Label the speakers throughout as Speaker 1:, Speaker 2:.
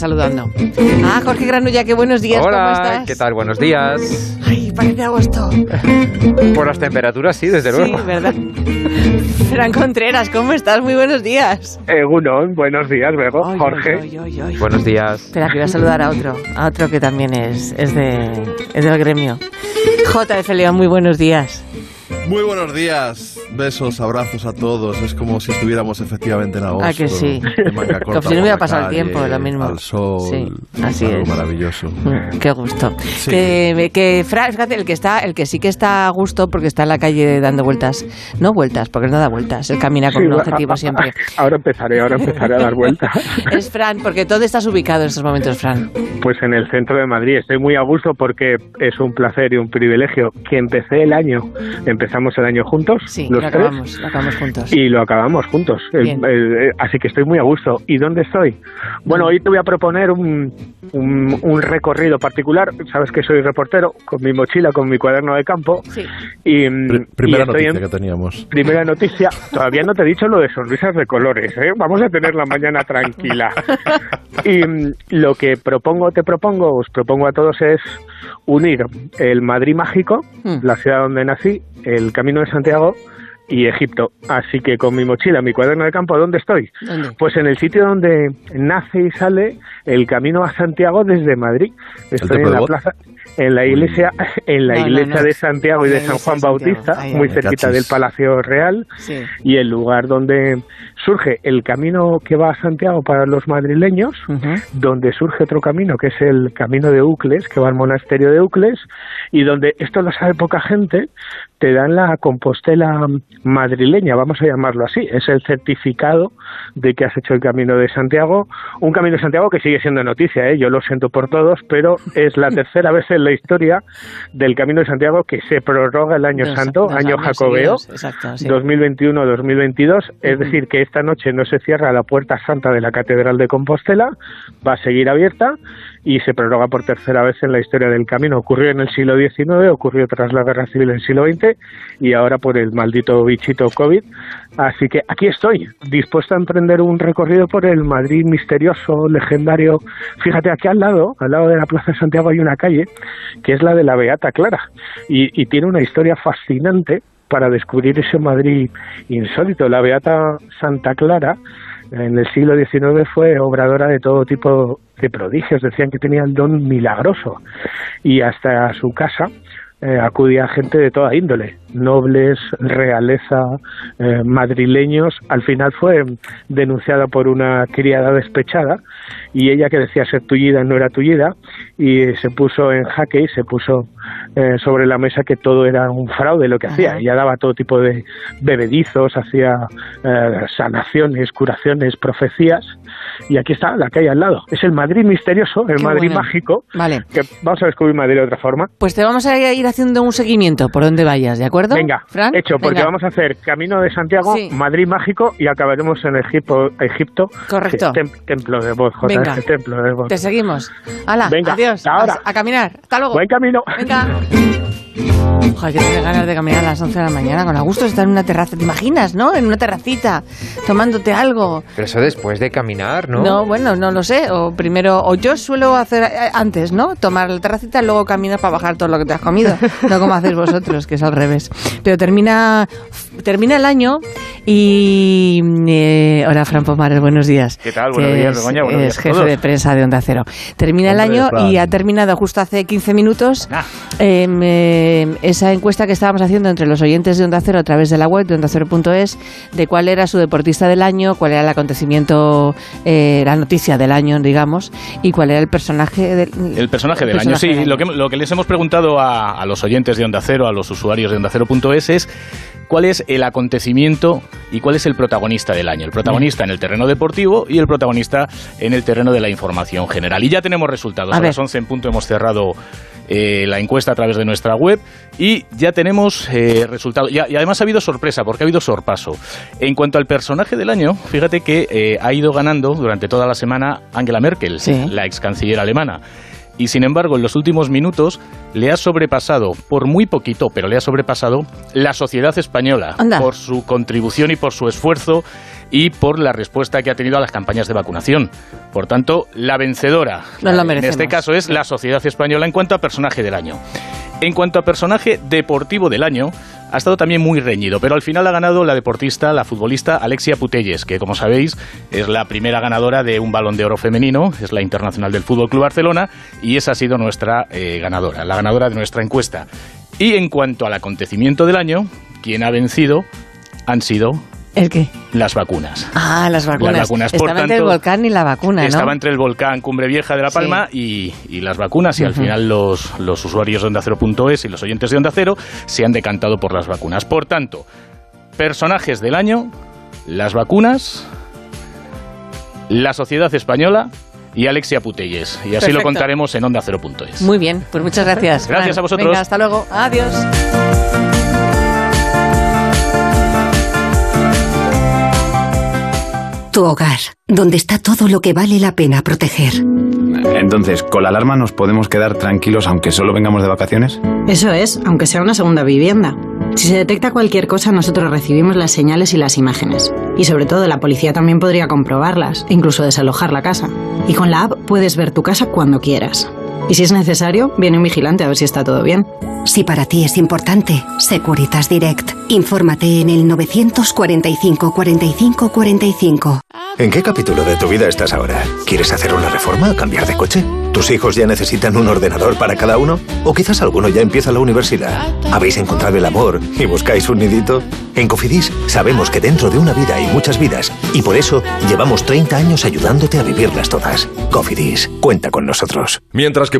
Speaker 1: Saludando. Ah, Jorge Granulla, qué buenos días, ¿cómo
Speaker 2: Hola,
Speaker 1: estás?
Speaker 2: ¿qué tal? Buenos días.
Speaker 1: Ay, parece agosto.
Speaker 2: Por las temperaturas, sí, desde
Speaker 1: Sí,
Speaker 2: luego.
Speaker 1: ¿verdad? Fran Contreras, ¿cómo estás? Muy buenos días.
Speaker 3: Egunon, buenos días, Jorge.
Speaker 2: Buenos días.
Speaker 1: Espera, que voy a saludar a otro, a otro que también es, es, de, es del gremio. JF León, muy buenos días.
Speaker 4: Muy buenos días, besos, abrazos a todos. Es como si estuviéramos efectivamente en agosto.
Speaker 1: Ah, que sí.
Speaker 4: corta
Speaker 1: Como si no hubiera pasado el tiempo, lo mismo.
Speaker 4: Al sol.
Speaker 1: Sí, así
Speaker 4: algo
Speaker 1: es.
Speaker 4: maravilloso.
Speaker 1: Mm, Qué gusto.
Speaker 4: Sí.
Speaker 1: Que, que Fran, fíjate, el que está, el que sí que está a gusto porque está en la calle dando vueltas, no vueltas, porque no da vueltas, él camina con
Speaker 3: Sí,
Speaker 1: un objetivo siempre.
Speaker 3: Ahora empezaré, ahora empezaré a dar vueltas.
Speaker 1: Es Fran, porque ¿dónde estás ubicado en estos momentos, Fran?
Speaker 3: Pues en el centro de Madrid. Estoy muy a gusto porque es un placer y un privilegio que empecé el año. Empezamos el año juntos,
Speaker 1: Sí,
Speaker 3: los
Speaker 1: lo
Speaker 3: tres.
Speaker 1: acabamos, lo acabamos juntos.
Speaker 3: Y lo acabamos juntos. El-
Speaker 1: Bien.
Speaker 3: el- eh, así que estoy muy a gusto. ¿Y dónde estoy? Bueno, hoy te voy a proponer un, un, un recorrido particular. Sabes que soy reportero, con mi mochila, con mi cuaderno de campo.
Speaker 1: Sí.
Speaker 3: Y,
Speaker 4: Pri-
Speaker 3: y
Speaker 4: primera
Speaker 3: estoy
Speaker 4: noticia
Speaker 3: en-
Speaker 4: que teníamos.
Speaker 3: Primera noticia, todavía no te he dicho lo de sonrisas de colores, ¿eh? vamos a tener la mañana tranquila. Y mm, lo que propongo, te propongo, os propongo a todos es unir el Madrid mágico,
Speaker 1: Mm.
Speaker 3: la ciudad donde nací, el Camino de Santiago y Egipto. Así que con mi mochila, mi cuaderno de campo, ¿dónde estoy?
Speaker 1: ¿Dónde?
Speaker 3: Pues en el sitio donde nace y sale el Camino a Santiago desde Madrid. Estoy en la plaza, en la iglesia, en la
Speaker 1: No,
Speaker 3: iglesia
Speaker 1: no.
Speaker 3: de Santiago y de San Juan. Bautista,
Speaker 1: Ahí,
Speaker 3: muy cerquita
Speaker 4: Cachis.
Speaker 3: del Palacio Real
Speaker 1: Sí.
Speaker 3: y el lugar donde surge el camino que va a Santiago para los madrileños, donde surge otro camino que es el camino de Ucles, que va al monasterio de Ucles, y donde esto lo sabe poca gente, te dan la Compostela madrileña, vamos a llamarlo así, es el certificado de que has hecho el camino de Santiago, un camino de Santiago que sigue siendo noticia, ¿eh? yo lo siento por todos, pero es la tercera vez en la historia del camino de Santiago que se prorroga el año santo, año jacobeo,
Speaker 1: seguidos, Exacto, sí.
Speaker 3: 2021-2022, es decir, que esta noche no se cierra la puerta santa de la Catedral de Compostela, va a seguir abierta y se prorroga por tercera vez en la historia del camino. Ocurrió en el siglo XIX, ocurrió tras la Guerra Civil en el siglo XX y ahora por el maldito bichito COVID. Así que aquí estoy, dispuesto a emprender un recorrido por el Madrid misterioso, legendario. Fíjate, aquí al lado, al lado de la Plaza de Santiago hay una calle que es la de la Beata Clara y, y tiene una historia fascinante para descubrir ese Madrid insólito. La Beata Santa Clara en el siglo XIX fue obradora de todo tipo de prodigios, decían que tenía el don milagroso y hasta su casa eh, acudía gente de toda índole, nobles, realeza, eh, madrileños. Al final fue denunciada por una criada despechada y ella que decía ser tullida no era tullida y se puso en jaque y se puso eh, sobre la mesa que todo era un fraude lo que
Speaker 1: Ajá.
Speaker 3: hacía. Ella daba todo tipo de bebedizos, hacía eh, sanaciones, curaciones, profecías y aquí está la calle al lado. Es el Madrid misterioso, el
Speaker 1: Qué
Speaker 3: Madrid
Speaker 1: bueno.
Speaker 3: mágico.
Speaker 1: Vale.
Speaker 3: Que vamos a descubrir Madrid de otra forma.
Speaker 1: Pues te vamos a ir haciendo un seguimiento por donde vayas, ¿de acuerdo?
Speaker 3: Venga,
Speaker 1: Fran?
Speaker 3: hecho, porque
Speaker 1: Venga.
Speaker 3: vamos a hacer Camino de Santiago,
Speaker 1: Sí.
Speaker 3: Madrid mágico y acabaremos en Egipto. Egipto
Speaker 1: Correcto.
Speaker 3: Tem- templo de voz, Jota,
Speaker 1: Venga.
Speaker 3: templo de voz.
Speaker 1: Te seguimos. Hala,
Speaker 3: Venga,
Speaker 1: adiós.
Speaker 3: ahora.
Speaker 1: A, a caminar. Hasta luego.
Speaker 3: Buen camino.
Speaker 1: Venga. Joder, que tengo ganas de caminar a las 11 de la mañana con a gusto estar en una terraza. ¿Te imaginas, no? En una terracita, tomándote algo.
Speaker 2: Pero eso después de caminar, ¿no?
Speaker 1: No, bueno, no lo sé. O primero, o yo suelo hacer eh, antes, ¿no? Tomar la terracita y luego caminas para bajar todo lo que te has comido. No como hacéis vosotros, que es al revés. Pero termina, termina el año y... eh, hola, Fran Pomares, buenos días.
Speaker 5: ¿Qué tal? Buenos días,
Speaker 1: es-
Speaker 5: Begoña, buenos
Speaker 1: Es
Speaker 5: días a
Speaker 1: jefe de prensa de Onda Cero. Termina el año y ha terminado justo hace 15 minutos
Speaker 5: Ah.
Speaker 1: em, em, esa encuesta que estábamos haciendo entre los oyentes de Onda Cero a través de la web de ondacero.es de cuál era su deportista del año, cuál era el acontecimiento, eh, la noticia del año, digamos, y cuál era el personaje del
Speaker 5: El personaje del
Speaker 1: personaje
Speaker 5: año, sí.
Speaker 1: del
Speaker 5: Lo que, lo que les hemos preguntado a, a los oyentes de Onda Cero, a los usuarios de Onda Cero.es es cuál es el acontecimiento y cuál es el protagonista del año. El protagonista en el terreno deportivo y el protagonista en el terreno de la información general. Y ya tenemos resultados.
Speaker 1: A
Speaker 5: las 11 en punto hemos cerrado eh, la encuesta a través de nuestra web y ya tenemos eh, resultados. Y, además ha habido sorpresa, porque ha habido sorpaso. En cuanto al personaje del año, fíjate que eh, ha ido ganando durante toda la semana Angela Merkel,
Speaker 1: Sí.
Speaker 5: la ex canciller alemana. Y sin embargo en los últimos minutos le ha sobrepasado, por muy poquito, pero le ha sobrepasado la sociedad española
Speaker 1: Anda.
Speaker 5: por su contribución y por su esfuerzo y por la respuesta que ha tenido a las campañas de vacunación. Por tanto, la vencedora
Speaker 1: Nos lo
Speaker 5: en este caso es la sociedad española en cuanto a personaje del año. En cuanto a personaje deportivo del año, ha estado también muy reñido, pero al final ha ganado la deportista, la futbolista Alexia Putelles, que como sabéis es la primera ganadora de un balón de oro femenino, es la internacional del Fútbol Club Barcelona y esa ha sido nuestra eh, ganadora, la ganadora de nuestra encuesta. Y en cuanto al acontecimiento del año, quien ha vencido han sido
Speaker 1: ¿El qué?
Speaker 5: las vacunas.
Speaker 1: Ah, las vacunas.
Speaker 5: Las vacunas, por
Speaker 1: Estaba entre el volcán y la vacuna, ¿no?
Speaker 5: Estaba entre el volcán Cumbre Vieja de La Palma y, y las vacunas y al final los, los usuarios de Onda Cero.es y los oyentes de Onda Cero se han decantado por las vacunas. Por tanto, personajes del año, las vacunas, la sociedad española y Alexia Putelles. Y así lo contaremos en Onda Cero.es.
Speaker 1: Muy bien, pues muchas gracias.
Speaker 5: Gracias
Speaker 1: Fran.
Speaker 5: a vosotros.
Speaker 1: Venga, hasta luego. Adiós.
Speaker 6: Tu hogar, donde está todo lo que vale la pena proteger.
Speaker 7: Entonces, ¿con la alarma nos podemos quedar tranquilos aunque solo vengamos de vacaciones?
Speaker 8: Eso es, aunque sea una segunda vivienda. Si se detecta cualquier cosa, nosotros recibimos las señales y las imágenes. Y sobre todo, la policía también podría comprobarlas, e incluso desalojar la casa. Y con la app puedes ver tu casa cuando quieras. Y si es necesario, viene un vigilante a ver si está todo bien.
Speaker 6: Si para ti es importante, Securitas Direct. Infórmate en el 945 45 45.
Speaker 9: ¿En qué capítulo de tu vida estás ahora? ¿Quieres hacer una reforma o cambiar de coche? ¿Tus hijos ya necesitan un ordenador para cada uno? ¿O quizás alguno ya empieza la universidad? ¿Habéis encontrado el amor y buscáis un nidito? En Cofidis sabemos que dentro de una vida hay muchas vidas y por eso llevamos 30 años ayudándote a vivirlas todas. Cofidis, cuenta con nosotros.
Speaker 10: Mientras que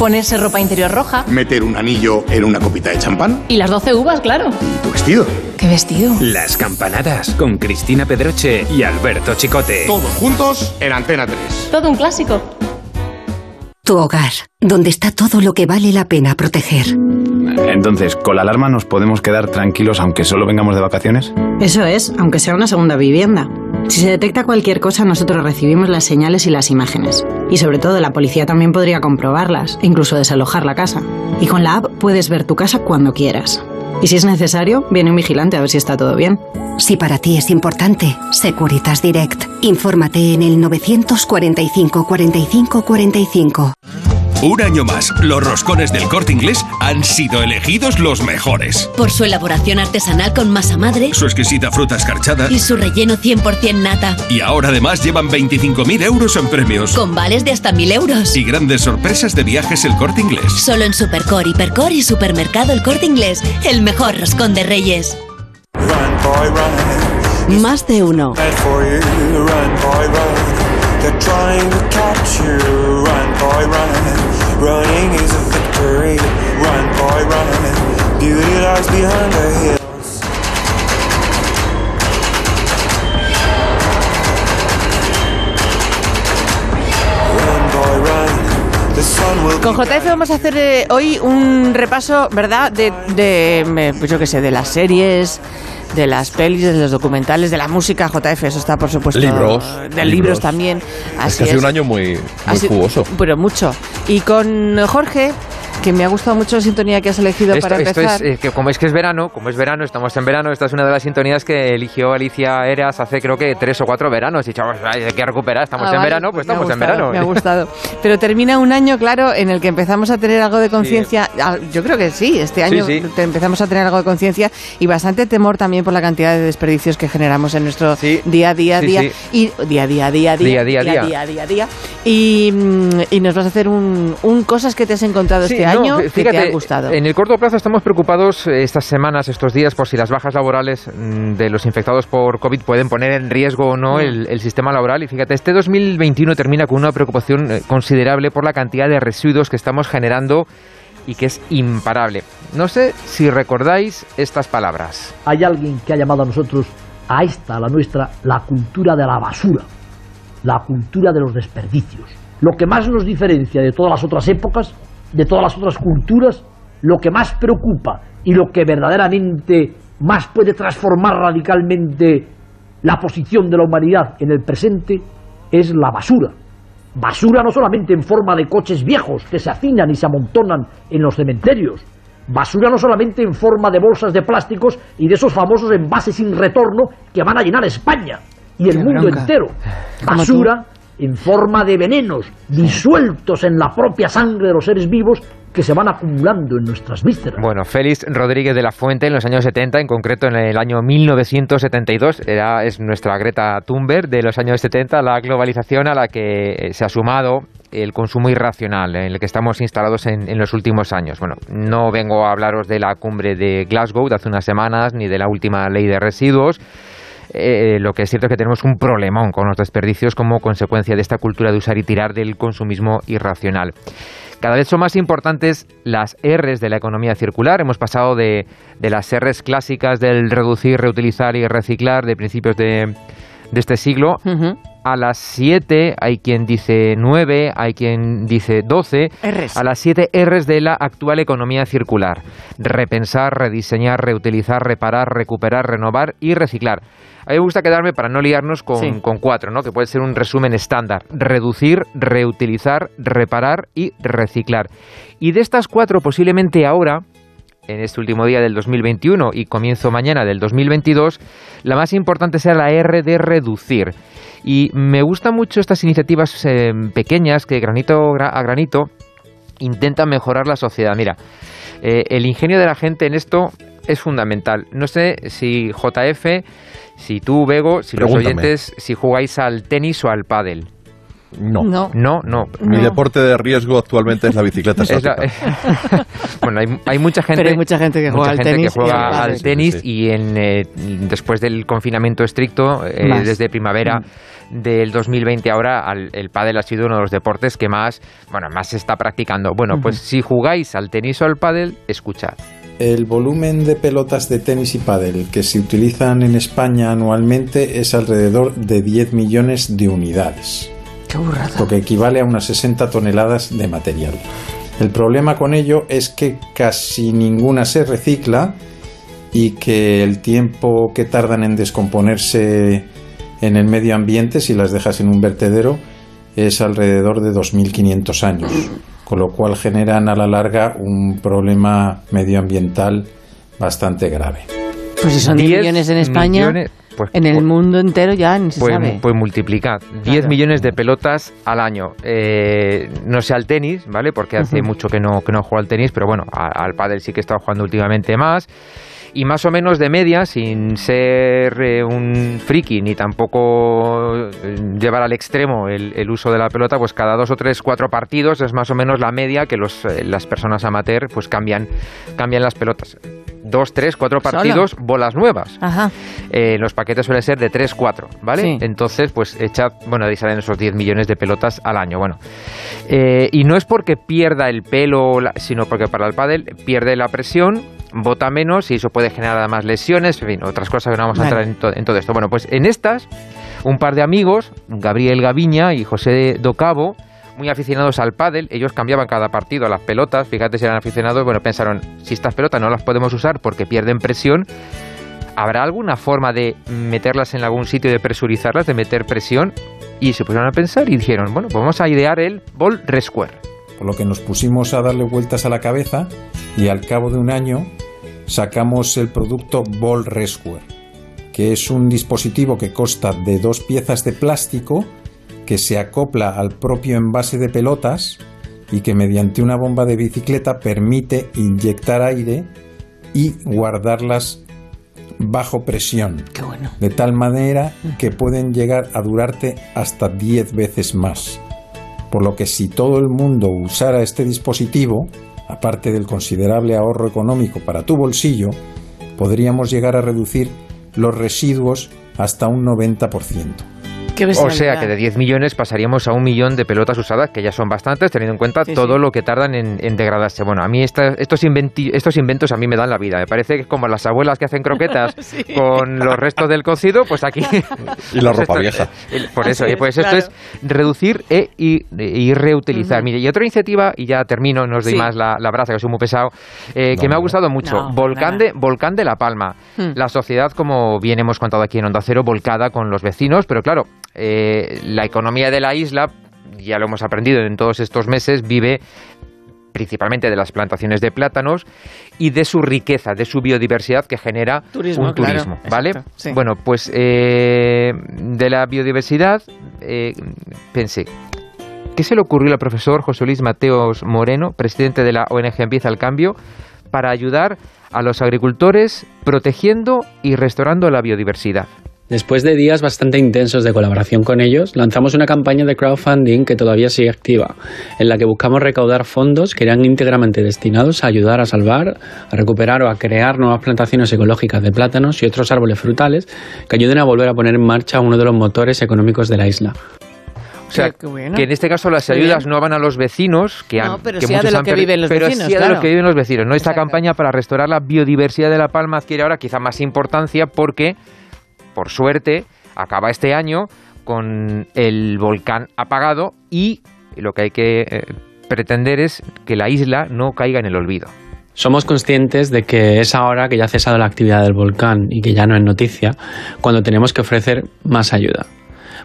Speaker 11: Ponerse ropa interior roja.
Speaker 12: Meter un anillo en una copita de champán.
Speaker 11: Y las 12 uvas, claro.
Speaker 12: Tu vestido.
Speaker 11: ¿Qué vestido?
Speaker 13: Las campanadas con Cristina Pedroche y Alberto Chicote.
Speaker 12: Todos juntos en Antena 3.
Speaker 11: Todo un clásico.
Speaker 6: Tu hogar, donde está todo lo que vale la pena proteger.
Speaker 7: Entonces, ¿con la alarma nos podemos quedar tranquilos aunque solo vengamos de vacaciones?
Speaker 8: Eso es, aunque sea una segunda vivienda. Si se detecta cualquier cosa, nosotros recibimos las señales y las imágenes. Y sobre todo, la policía también podría comprobarlas, incluso desalojar la casa. Y con la app puedes ver tu casa cuando quieras. Y si es necesario, viene un vigilante a ver si está todo bien.
Speaker 6: Si para ti es importante, Securitas Direct. Infórmate en el 945 45 45.
Speaker 14: Un año más, los roscones del corte inglés han sido elegidos los mejores.
Speaker 15: Por su elaboración artesanal con masa madre
Speaker 14: Su exquisita fruta escarchada.
Speaker 15: y su relleno 100% nata,
Speaker 14: Y ahora además llevan 25.000 euros en premios.
Speaker 15: con vales de hasta 1000 euros.
Speaker 14: Y grandes sorpresas de viajes el corte inglés.
Speaker 15: Solo en Supercor, Hipercor y Supermercado El Corte Inglés, el mejor roscón de reyes.
Speaker 16: Más de uno.
Speaker 15: Running is a victory. Run, boy, run. Beauty lies behind the hill.
Speaker 1: Con JF vamos a hacer eh, hoy un repaso, ¿verdad? De, de eh, pues yo qué sé, de las series, de las pelis, de los documentales, de la música. JF, eso está, por supuesto.
Speaker 2: Libros.
Speaker 1: De
Speaker 2: Libros.
Speaker 1: libros también.
Speaker 2: Es
Speaker 1: Así
Speaker 2: que ha sido
Speaker 1: es.
Speaker 2: un año muy, muy jugoso.
Speaker 1: Pero mucho. Y con Jorge, que me ha gustado mucho la sintonía que has elegido
Speaker 2: Esto,
Speaker 1: para
Speaker 2: esto
Speaker 1: empezar.
Speaker 2: es, eh, que como es que es verano, como es verano, estamos en verano, esta es una de las sintonías que eligió Alicia Eras hace creo que tres o cuatro veranos. Y chavos, hay que recuperar, estamos
Speaker 1: Ah,
Speaker 2: en
Speaker 1: vale,
Speaker 2: verano, pues
Speaker 1: ha
Speaker 2: estamos en verano.
Speaker 1: Me ha gustado. Pero termina un año, claro, en el que empezamos a tener algo de conciencia. Ah, Yo creo que sí, este año
Speaker 2: Sí, sí.
Speaker 1: te- empezamos a tener algo de conciencia y bastante temor también por la cantidad de desperdicios que generamos en nuestro día a día,
Speaker 2: sí,
Speaker 1: día
Speaker 2: sí.
Speaker 1: y día día, día
Speaker 2: Día
Speaker 1: día,
Speaker 2: a día, día.
Speaker 1: día, día, día. Y, mm, y nos vas a hacer un, un cosas que te has encontrado este
Speaker 2: no,
Speaker 1: año que te ha gustado.
Speaker 2: En el corto plazo estamos preocupados eh, estas semanas, estos días, por si las bajas laborales mm, de los infectados por COVID pueden poner en riesgo o no el, el sistema laboral. Y fíjate, este 2021 termina con una preocupación eh, considerable por la cantidad de residuos que estamos generando y que es imparable. No sé si recordáis estas palabras.
Speaker 17: Hay alguien que ha llamado a nosotros a esta, a la nuestra, la cultura de la basura, la cultura de los desperdicios. Lo que más nos diferencia de todas las otras épocas, de todas las otras culturas, lo que más preocupa y lo que verdaderamente más puede transformar radicalmente la posición de la humanidad en el presente es la basura. Basura no solamente en forma de coches viejos que se hacinan y se amontonan en los cementerios. Basura no solamente en forma de bolsas de plásticos y de esos famosos envases sin retorno que van a llenar España y el mundo entero. Basura en forma de venenos disueltos en la propia sangre de los seres vivos que se van acumulando en nuestras vísceras.
Speaker 2: Bueno, Félix Rodríguez de la Fuente en los años 70, en concreto en el año 1972, era, es nuestra Greta Thunberg de los años 70, la globalización a la que eh, se ha sumado el consumo irracional en el que estamos instalados en, en los últimos años. Bueno, no vengo a hablaros de la cumbre de Glasgow de hace unas semanas, ni de la última ley de residuos, eh, lo que es cierto es que tenemos un problemón con los desperdicios como consecuencia de esta cultura de usar y tirar del consumismo irracional. Cada vez son más importantes las Rs de la economía circular. Hemos pasado de, de las Rs clásicas del reducir, reutilizar y reciclar de principios de, de este siglo a las 7, hay quien dice 9, hay quien dice 12,
Speaker 1: Rs.
Speaker 2: a las 7 Rs de la actual economía circular. Repensar, rediseñar, reutilizar, reparar, recuperar, renovar y reciclar. A mí me gusta quedarme para no liarnos con,
Speaker 1: Sí.
Speaker 2: con cuatro, ¿no? que puede ser un resumen estándar. Reducir, reutilizar, reparar y reciclar. Y de estas cuatro, posiblemente ahora, en este último día del 2021 y comienzo mañana del 2022, la más importante sea la R de reducir. Y me gustan mucho estas iniciativas eh, pequeñas que granito gra- a granito intentan mejorar la sociedad. Mira, eh, el ingenio de la gente en esto es fundamental. No sé si JF, si tú, Bego, si los oyentes, si jugáis al tenis o al pádel.
Speaker 4: No.
Speaker 1: No.
Speaker 2: No, no.
Speaker 4: Mi deporte de riesgo actualmente es la bicicleta
Speaker 2: Es la- bueno, hay, hay mucha gente,
Speaker 1: Pero hay mucha gente que juega al
Speaker 2: gente
Speaker 1: tenis
Speaker 2: que
Speaker 1: y
Speaker 2: juega
Speaker 1: al
Speaker 2: al
Speaker 1: pádel.
Speaker 2: tenis
Speaker 4: Sí, sí.
Speaker 2: y en, eh, después del confinamiento estricto, eh, desde primavera
Speaker 1: Mm.
Speaker 2: del 2020 ahora, al- el pádel ha sido uno de los deportes que más, bueno, más se está practicando. Bueno, pues si jugáis al tenis o al pádel, escuchad.
Speaker 18: El volumen de pelotas de tenis y pádel que se utilizan en España anualmente es alrededor de 10 millones de unidades,
Speaker 1: Qué burrada.
Speaker 18: lo que equivale a unas 60 toneladas de material. El problema con ello es que casi ninguna se recicla y que el tiempo que tardan en descomponerse en el medio ambiente, si las dejas en un vertedero, es alrededor de 2.500 años, con lo cual generan a la larga un problema medioambiental bastante grave.
Speaker 1: Pues si son 10
Speaker 2: 10
Speaker 1: millones en España,
Speaker 2: millones, pues,
Speaker 1: en el
Speaker 2: pues-
Speaker 1: mundo entero ya ni se
Speaker 2: Pues,
Speaker 1: sabe.
Speaker 2: pues multiplicad. 10 millones de pelotas al año. Eh, no sé al tenis, ¿vale? Porque hace mucho que no, que no juego al tenis, pero bueno, a- al pádel sí que he estado jugando últimamente más. Y más o menos de media, sin ser eh, un friki ni tampoco eh, llevar al extremo el, el uso de la pelota, pues cada dos o tres, cuatro partidos es más o menos la media que los, eh, las personas amateur pues cambian, cambian las pelotas. Dos, tres, cuatro
Speaker 1: Solo.
Speaker 2: partidos, bolas nuevas.
Speaker 1: Ajá.
Speaker 2: Eh, los paquetes suelen ser de 3, 4, ¿vale?
Speaker 1: Sí.
Speaker 2: Entonces, pues echad, bueno, ahí salen esos 10 millones de pelotas al año, bueno. Eh, y no es porque pierda el pelo, sino porque para el pádel pierde la presión, bota menos y eso puede generar además lesiones, en fin, otras cosas que no vamos a entrar en, to- en todo esto. Bueno, pues en estas, un par de amigos, Gabriel Gaviña y José Docabo, muy aficionados al pádel, ellos cambiaban cada partido las pelotas, fíjate si eran aficionados, bueno, pensaron, si estas pelotas no las podemos usar porque pierden presión, ¿habrá alguna forma de meterlas en algún sitio, de presurizarlas, de meter presión? Y se pusieron a pensar y dijeron, bueno, pues vamos a idear el Ball Resquare.
Speaker 18: Por lo que nos pusimos a darle vueltas a la cabeza y al cabo de un año sacamos el producto Ball Rescuer, que es un dispositivo que consta de dos piezas de plástico que se acopla al propio envase de pelotas y que mediante una bomba de bicicleta permite inyectar aire y guardarlas bajo presión.
Speaker 1: Qué bueno.
Speaker 18: De tal manera que pueden llegar a durarte hasta 10 veces más. Por lo que si todo el mundo usara este dispositivo, aparte del considerable ahorro económico para tu bolsillo, podríamos llegar a reducir los residuos hasta un 90%.
Speaker 1: Qué
Speaker 2: O sea que de 10 millones pasaríamos a un millón de pelotas usadas, que ya son bastantes, teniendo en cuenta
Speaker 1: Sí,
Speaker 2: todo
Speaker 1: sí.
Speaker 2: lo que tardan en, en degradarse. Bueno, a mí esta- estos, inventi- estos inventos a mí me dan la vida. Me parece que es como las abuelas que hacen croquetas con los restos del cocido, pues aquí...
Speaker 4: Y la
Speaker 2: pues
Speaker 4: ropa
Speaker 2: esto-
Speaker 4: vieja.
Speaker 2: eh, Por eso, eh, pues
Speaker 1: es,
Speaker 2: esto
Speaker 1: claro.
Speaker 2: es reducir e, y, y reutilizar. Mire, y otra iniciativa, y ya termino, no os doy
Speaker 1: Sí.
Speaker 2: más la, la brasa, que soy muy pesado, eh, que
Speaker 4: No,
Speaker 2: me ha
Speaker 4: no.
Speaker 2: gustado mucho.
Speaker 1: No,
Speaker 2: Volcán, de, Volcán de La Palma.
Speaker 1: Hmm.
Speaker 2: La sociedad, como bien hemos contado aquí en Onda Cero, volcada con los vecinos, pero claro, eh, la economía de la isla, ya lo hemos aprendido en todos estos meses, vive principalmente de las plantaciones de plátanos y de su riqueza, de su biodiversidad que genera
Speaker 1: Turismo,
Speaker 2: un
Speaker 1: claro,
Speaker 2: turismo, ¿vale?
Speaker 1: exacto, sí.
Speaker 2: Bueno, pues eh, de la biodiversidad eh, pensé, ¿qué se le ocurrió al profesor José Luis Mateos Moreno, presidente de la ONG Empieza el Cambio, para ayudar a los agricultores protegiendo y restaurando la biodiversidad?
Speaker 19: Después de días bastante intensos de colaboración con ellos, lanzamos una campaña de crowdfunding que todavía sigue activa, en la que buscamos recaudar fondos que irán íntegramente destinados a ayudar a salvar, a recuperar o a crear nuevas plantaciones ecológicas de plátanos y otros árboles frutales que ayuden a volver a poner en marcha uno de los motores económicos de la isla.
Speaker 2: O sea,
Speaker 1: Qué- qué bueno.
Speaker 2: que en este caso las ayudas no van a los vecinos, que
Speaker 1: No,
Speaker 2: han,
Speaker 1: pero
Speaker 2: que
Speaker 1: sí a de lo
Speaker 2: han
Speaker 1: que
Speaker 2: perdido-
Speaker 1: viven los
Speaker 2: pero
Speaker 1: vecinos,
Speaker 2: sí a de
Speaker 1: claro.
Speaker 2: lo que viven los vecinos. ¿no? Esta
Speaker 1: Exacto.
Speaker 2: campaña para restaurar la biodiversidad de La Palma adquiere ahora quizá más importancia porque, por suerte, acaba este año con el volcán apagado y lo que hay que eh, pretender es que la isla no caiga en el olvido.
Speaker 19: Somos conscientes de que es ahora que ya ha cesado la actividad del volcán y que ya no es noticia, cuando tenemos que ofrecer más ayuda.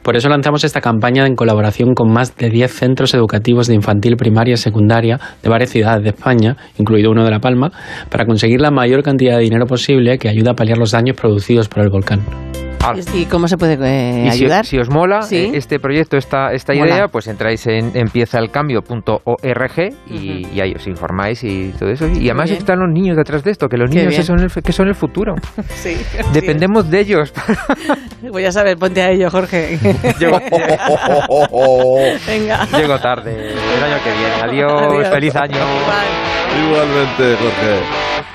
Speaker 19: Por eso lanzamos esta campaña en colaboración con más de 10 centros educativos de infantil, primaria y secundaria de varias ciudades de España, incluido uno de La Palma, para conseguir la mayor cantidad de dinero posible que ayude a paliar los daños producidos por el volcán.
Speaker 1: ¿Y cómo se puede eh,
Speaker 2: Y
Speaker 1: ayudar?
Speaker 2: si os mola
Speaker 1: Sí.
Speaker 2: eh, este proyecto, esta, esta
Speaker 1: Mola.
Speaker 2: idea, pues entráis en empiezaalcambio.org y, y ahí os informáis y todo eso. Y además están los niños detrás de esto, que los
Speaker 1: Qué
Speaker 2: niños que son, el, que son el futuro.
Speaker 1: Sí.
Speaker 2: Dependemos de ellos.
Speaker 1: Voy a saber, ponte a ello, Jorge.
Speaker 2: Llego,
Speaker 1: Venga.
Speaker 2: llego tarde el año que viene. Adiós,
Speaker 1: Adiós.
Speaker 2: feliz año.
Speaker 4: Igualmente, Jorge.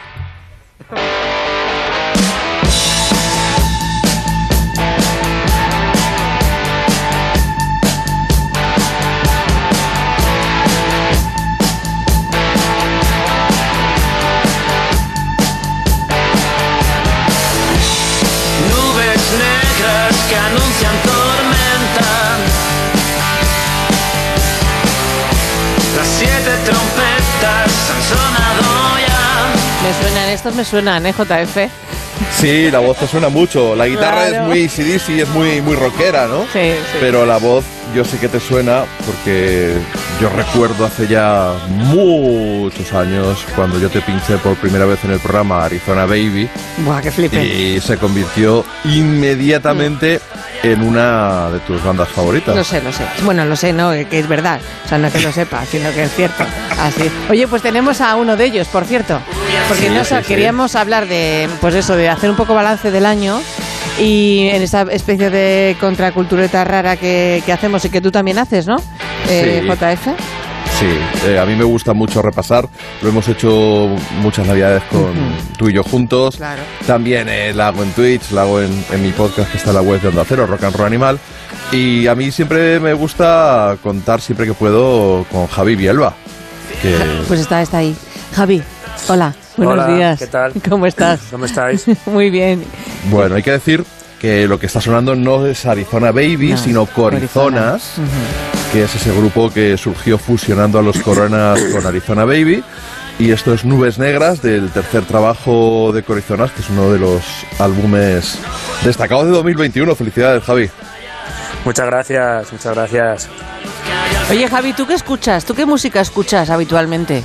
Speaker 1: Estos me suenan, ¿eh, JF?
Speaker 4: Sí, la voz te suena mucho. La guitarra
Speaker 1: Claro.
Speaker 4: es muy CDC, es muy, muy rockera, ¿no?
Speaker 1: Sí, sí.
Speaker 4: Pero la voz yo sé que te suena porque yo recuerdo hace ya muchos años cuando yo te pinché por primera vez en el programa Arizona Baby
Speaker 1: Buah, qué flipe.
Speaker 4: y se convirtió inmediatamente en una de tus bandas favoritas.
Speaker 1: Lo sé, lo sé. Bueno, lo sé, no, que es verdad. O sea, no que lo sepa, sino que es cierto. Así. Oye, pues tenemos a uno de ellos, por cierto. Porque
Speaker 4: Sí, sí, sí.
Speaker 1: queríamos hablar de, pues eso, de hacer un poco balance del año y en esa especie de contracultureta rara que, que hacemos y que tú también haces, ¿no? Eh,
Speaker 4: Sí.
Speaker 1: JF.
Speaker 4: Sí, eh, a mí me gusta mucho repasar. Lo hemos hecho muchas navidades con tú y yo juntos.
Speaker 1: Claro.
Speaker 4: También eh, la hago en Twitch, la hago en, en mi podcast que está en la web de Onda Cero, Rock and Roll Animal. Y a mí siempre me gusta contar siempre que puedo con Javi Bielba. Que
Speaker 1: Pues está, está ahí. Javi, hola, buenos
Speaker 20: Hola,
Speaker 1: días.
Speaker 20: ¿qué tal?
Speaker 1: ¿Cómo estás?
Speaker 20: ¿Cómo estáis?
Speaker 1: Muy bien.
Speaker 4: Bueno, hay que decir que lo que está sonando no es Arizona Baby,
Speaker 1: No,
Speaker 4: sino Corizonas, que es ese grupo que surgió fusionando a los Coronas con Arizona Baby. Y esto es Nubes Negras del tercer trabajo de Corizonas, que es uno de los álbumes destacados de 2021. Felicidades, Javi.
Speaker 20: Muchas gracias, muchas gracias.
Speaker 1: Oye, Javi, ¿tú qué escuchas? ¿Tú qué música escuchas habitualmente?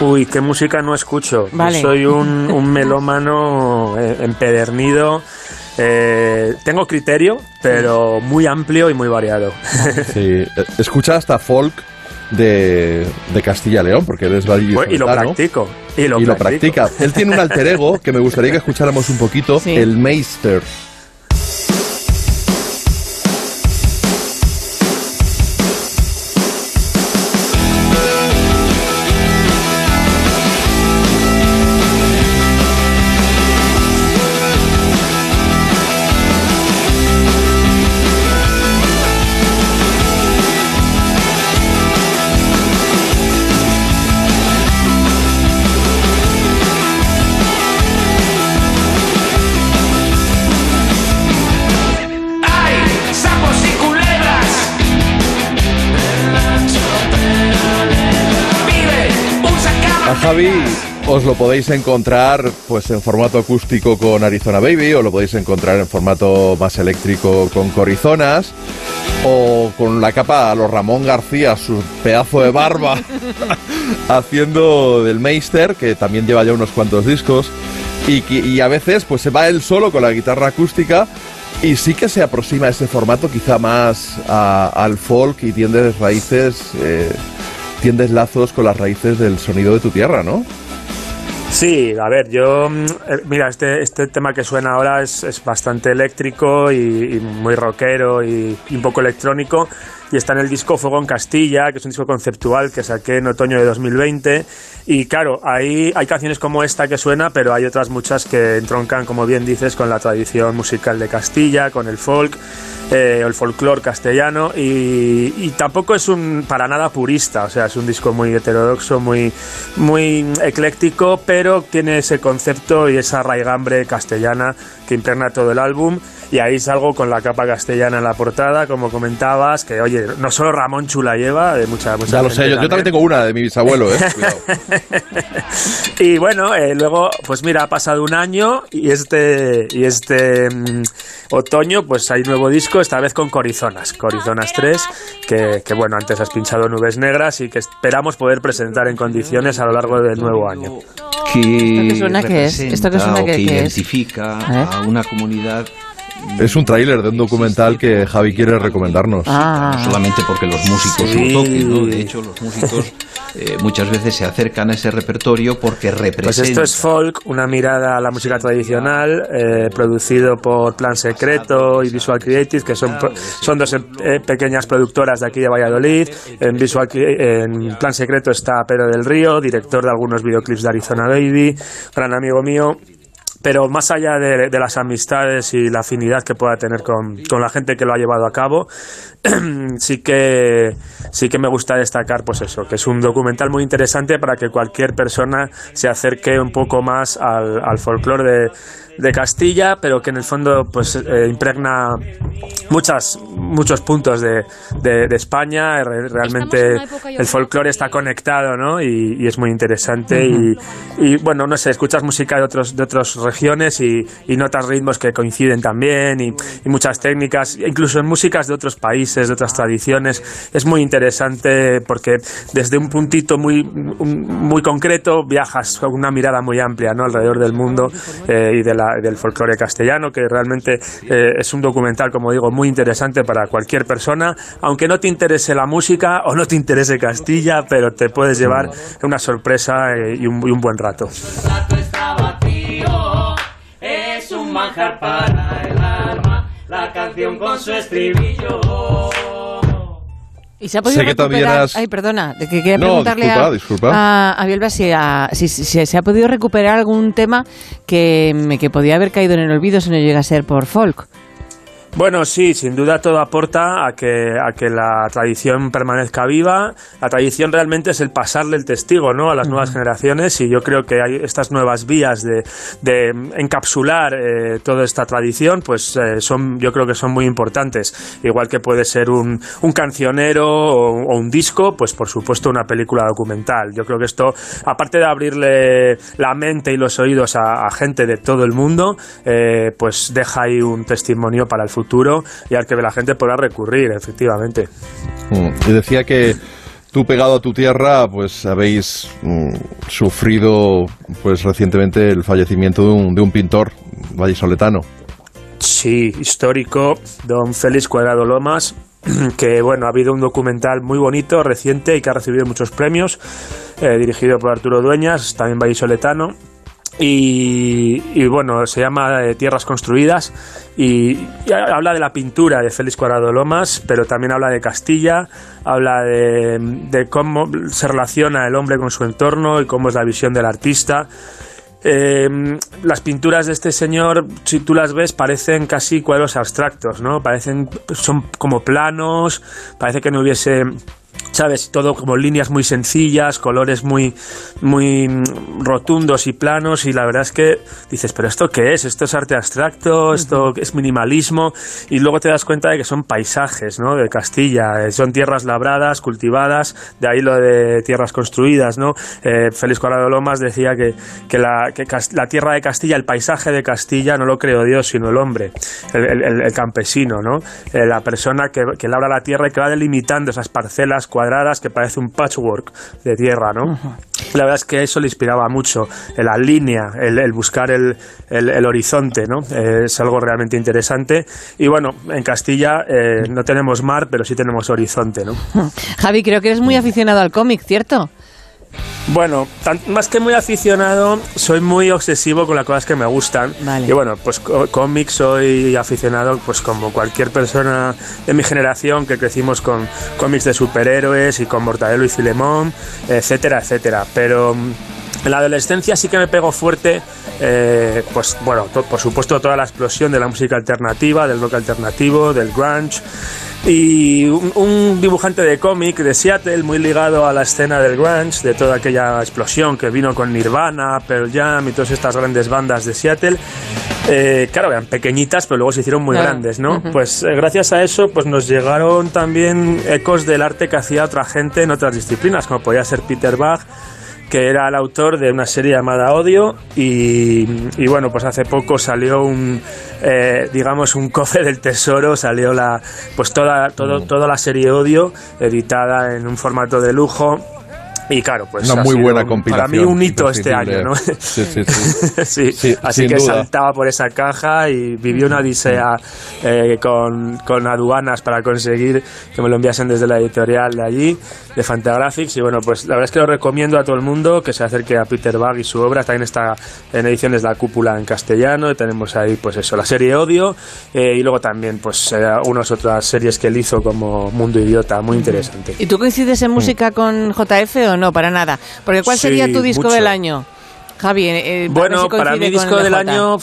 Speaker 20: Uy, qué música no escucho.
Speaker 1: Vale.
Speaker 20: soy un, un melómano eh, empedernido. Eh, tengo criterio, pero muy amplio y muy variado.
Speaker 4: Sí, eh, escucha hasta folk de, de Castilla y León, porque él es
Speaker 20: Bueno, y lo
Speaker 4: vallisoletano.
Speaker 20: practico. Y lo,
Speaker 4: y
Speaker 20: practico.
Speaker 4: practica. Él tiene un alter ego que me gustaría que escucháramos un poquito,
Speaker 20: Sí.
Speaker 4: el Meister. Javi. Os lo podéis encontrar pues en formato acústico con Arizona Baby o lo podéis encontrar en formato más eléctrico con Corizonas o con la capa a los Ramón García, su pedazo de barba, haciendo del Meister, que también lleva ya unos cuantos discos, y, a veces pues se va él solo con la guitarra acústica y sí que se aproxima a ese formato quizá más al folk y tiendes raíces, eh, tiendes lazos con las raíces del sonido de tu tierra, ¿no?
Speaker 20: Sí, a ver, yo. mm, eh, Mira, este, este tema que suena ahora es, es bastante eléctrico y, muy rockero y un poco electrónico. Y está en el disco Fuego en Castilla, que es un disco conceptual que saqué en otoño de 2020. Y claro, ahí hay canciones como esta que suena, pero hay otras muchas que entroncan, como bien dices, con la tradición musical de Castilla, con el folk, eh, el folclore castellano. Y, y tampoco es un para nada purista, o sea, es un disco muy heterodoxo, muy, muy ecléctico, pero tiene ese concepto y esa raigambre castellana que impregna todo el álbum. Y ahí salgo con la capa castellana en la portada, como comentabas, que oye, no solo Ramón Chula lleva, de mucha, mucha
Speaker 4: Ya lo sé, yo, yo también tengo una de mi bisabuelo, ¿eh? Cuidado.
Speaker 20: y bueno, eh, luego, pues mira, ha pasado un año y este, y este mm, otoño, pues hay nuevo disco, esta vez con Corizonas, Corizonas 3, que, que bueno, antes has pinchado Nubes Negras y que esperamos poder presentar en condiciones a lo largo del nuevo año.
Speaker 1: ¿Esto qué suena que es? ¿Esto qué suena que-
Speaker 21: que
Speaker 1: que es?
Speaker 21: identifica
Speaker 1: A ver.
Speaker 21: a una comunidad
Speaker 4: Es un tráiler de un documental que Javi quiere recomendarnos.
Speaker 1: Ah.
Speaker 21: no solamente porque los músicos
Speaker 20: Sí.
Speaker 21: lo toquen, ¿no? De hecho, los músicos eh, muchas veces se acercan a ese repertorio porque
Speaker 20: Pues
Speaker 21: representan.
Speaker 20: esto es folk, una mirada a la música tradicional, eh, producido por Plan Secreto y Visual Creative, que son, pro- son dos eh, pequeñas productoras de aquí de Valladolid. En, Visual, en Plan Secreto está Pedro del Río, director de algunos videoclips de Arizona Baby, gran amigo mío. Pero más allá de, las amistades y la afinidad que pueda tener con, con la gente que lo ha llevado a cabo, sí que sí que me gusta destacar pues eso que es un documental muy interesante para que cualquier persona se acerque un poco más al folclore de, de Castilla pero que en el fondo pues eh, impregna muchas muchos puntos de, de- de España Re- realmente el folclore está conectado ¿no? y, y es muy interesante y, y, bueno no sé escuchas música de otros de otras regiones y, y notas ritmos que coinciden también y, y muchas técnicas incluso en músicas de otros países de otras tradiciones es muy interesante porque desde un puntito muy muy concreto viajas con una mirada muy amplia ¿no? alrededor del mundo eh, y de la- del folclore castellano que realmente eh, es un documental como digo muy interesante para cualquier persona aunque no te interese la música o no te interese Castilla pero te puedes llevar una sorpresa eh, y, un, y un buen rato
Speaker 22: es un manjar para el alma, la canción con su estribillo.
Speaker 1: ¿Y se ha podido
Speaker 4: Sé que
Speaker 1: recuperar?
Speaker 4: has-
Speaker 1: Ay, perdona, de que quería
Speaker 4: No,
Speaker 1: preguntarle
Speaker 4: disculpa,
Speaker 1: a,
Speaker 4: disculpa.
Speaker 1: a, a Bielba si, a- si- si- si se ha podido recuperar algún tema que, me- que podía haber caído en el olvido si no llega a ser por folk.
Speaker 20: Bueno, sí, sin duda todo aporta a que, a que la tradición permanezca viva. La tradición realmente es el pasarle el testigo ¿no? a las nuevas generaciones y yo creo que hay estas nuevas vías de, de encapsular eh, toda esta tradición, pues eh, son, yo creo que son muy importantes. Igual que puede ser un, un cancionero o, o un disco, pues por supuesto una película documental. Yo creo que esto, aparte de abrirle la mente y los oídos a, a gente de todo el mundo, eh, pues deja ahí un testimonio para el futuro y al que la gente podrá recurrir, efectivamente.
Speaker 4: Mm, Y decía que tú pegado a tu tierra, pues habéis mm, sufrido pues recientemente el fallecimiento de un, de un pintor vallisoletano.
Speaker 20: Sí, histórico, don Félix Cuadrado Lomas, que bueno, ha habido un documental muy bonito, reciente y que ha recibido muchos premios, eh, dirigido por Arturo Dueñas, también vallisoletano. Y, bueno, se llama eh, Tierras Construidas y, habla de la pintura de Félix Cuadrado Lomas, pero también habla de Castilla, habla de, cómo se relaciona el hombre con su entorno y cómo es la visión del artista. Eh, las pinturas de este señor, si tú las ves, parecen casi cuadros abstractos, ¿no? Parecen, son como planos, parece que no hubiese ¿sabes? Todo como líneas muy sencillas, colores muy, muy mm, rotundos y planos y la verdad es que dices, pero ¿esto qué es? ¿Esto es arte abstracto? ¿Esto es minimalismo? Y luego te das cuenta de que son paisajes, ¿no? De Castilla, eh, son tierras labradas, cultivadas, de ahí lo de tierras construidas, ¿no? Eh, Félix Corrado Lomas decía que, que, la, que la tierra de Castilla, el paisaje de Castilla no lo creó Dios, sino el hombre, el, el- el campesino, ¿no? Eh, la persona que, que labra la tierra y que va delimitando esas parcelas cuadradas que parece un patchwork de tierra, ¿no? La verdad es que eso le inspiraba mucho, la línea, el, el buscar el, el- el horizonte, ¿no? Eh, es algo realmente interesante. Y bueno, en Castilla eh, no tenemos mar, pero sí tenemos horizonte, ¿no?
Speaker 1: Javi, creo que eres muy aficionado al cómic, ¿cierto?
Speaker 20: Bueno, tan- más que muy aficionado, soy muy obsesivo con las cosas que me gustan. Y bueno, pues cómics soy aficionado, pues como cualquier persona de mi generación que crecimos con cómics de superhéroes y con Mortadelo y Filemón, etcétera, etcétera. Pero en la adolescencia sí que me pegó fuerte, eh, pues bueno, to- por supuesto toda la explosión de la música alternativa, del rock alternativo, del grunge. Y un, un dibujante de cómic de Seattle, muy ligado a la escena del grunge, de toda aquella explosión que vino con Nirvana, Pearl Jam y todas estas grandes bandas de Seattle. Eh, claro, eran pequeñitas, pero luego se hicieron muy
Speaker 23: Claro.
Speaker 20: grandes, ¿no?
Speaker 23: Ujú.
Speaker 20: Pues eh, gracias a eso, pues nos llegaron también ecos del arte que hacía otra gente en otras disciplinas, como podía ser Peter Bach, que era el autor de una serie llamada Odio y, y bueno, pues hace poco salió un, eh, digamos, un cofre del tesoro, salió la, pues toda, todo, toda la serie Odio editada en un formato de lujo. Y claro, pues
Speaker 4: Una muy buena
Speaker 20: un-
Speaker 4: compilación.
Speaker 20: Para mí un hito este año, ¿no?
Speaker 4: Sí, sí, sí.
Speaker 20: sí,
Speaker 4: Sí,
Speaker 20: así que
Speaker 4: duda.
Speaker 20: saltaba por esa caja y viví una odisea eh, con, con aduanas para conseguir que me lo enviasen desde la editorial de allí, de Fantagraphics. Y bueno, pues la verdad es que lo recomiendo a todo el mundo que se acerque a Peter Bag y su obra. También está en ediciones La Cúpula en castellano. Y tenemos ahí, pues eso, la serie Odio. eh, y luego también, pues, eh, unas otras series que él hizo como Mundo Idiota, muy interesante.
Speaker 1: ¿Y tú coincides en música con JF o no? Para nada. Porque ¿cuál
Speaker 20: Sí,
Speaker 1: sería tu disco
Speaker 20: mucho.
Speaker 1: del año? Javi, eh, ver
Speaker 20: Bueno,
Speaker 1: si
Speaker 20: para mí
Speaker 1: con
Speaker 20: disco
Speaker 1: el de
Speaker 20: del año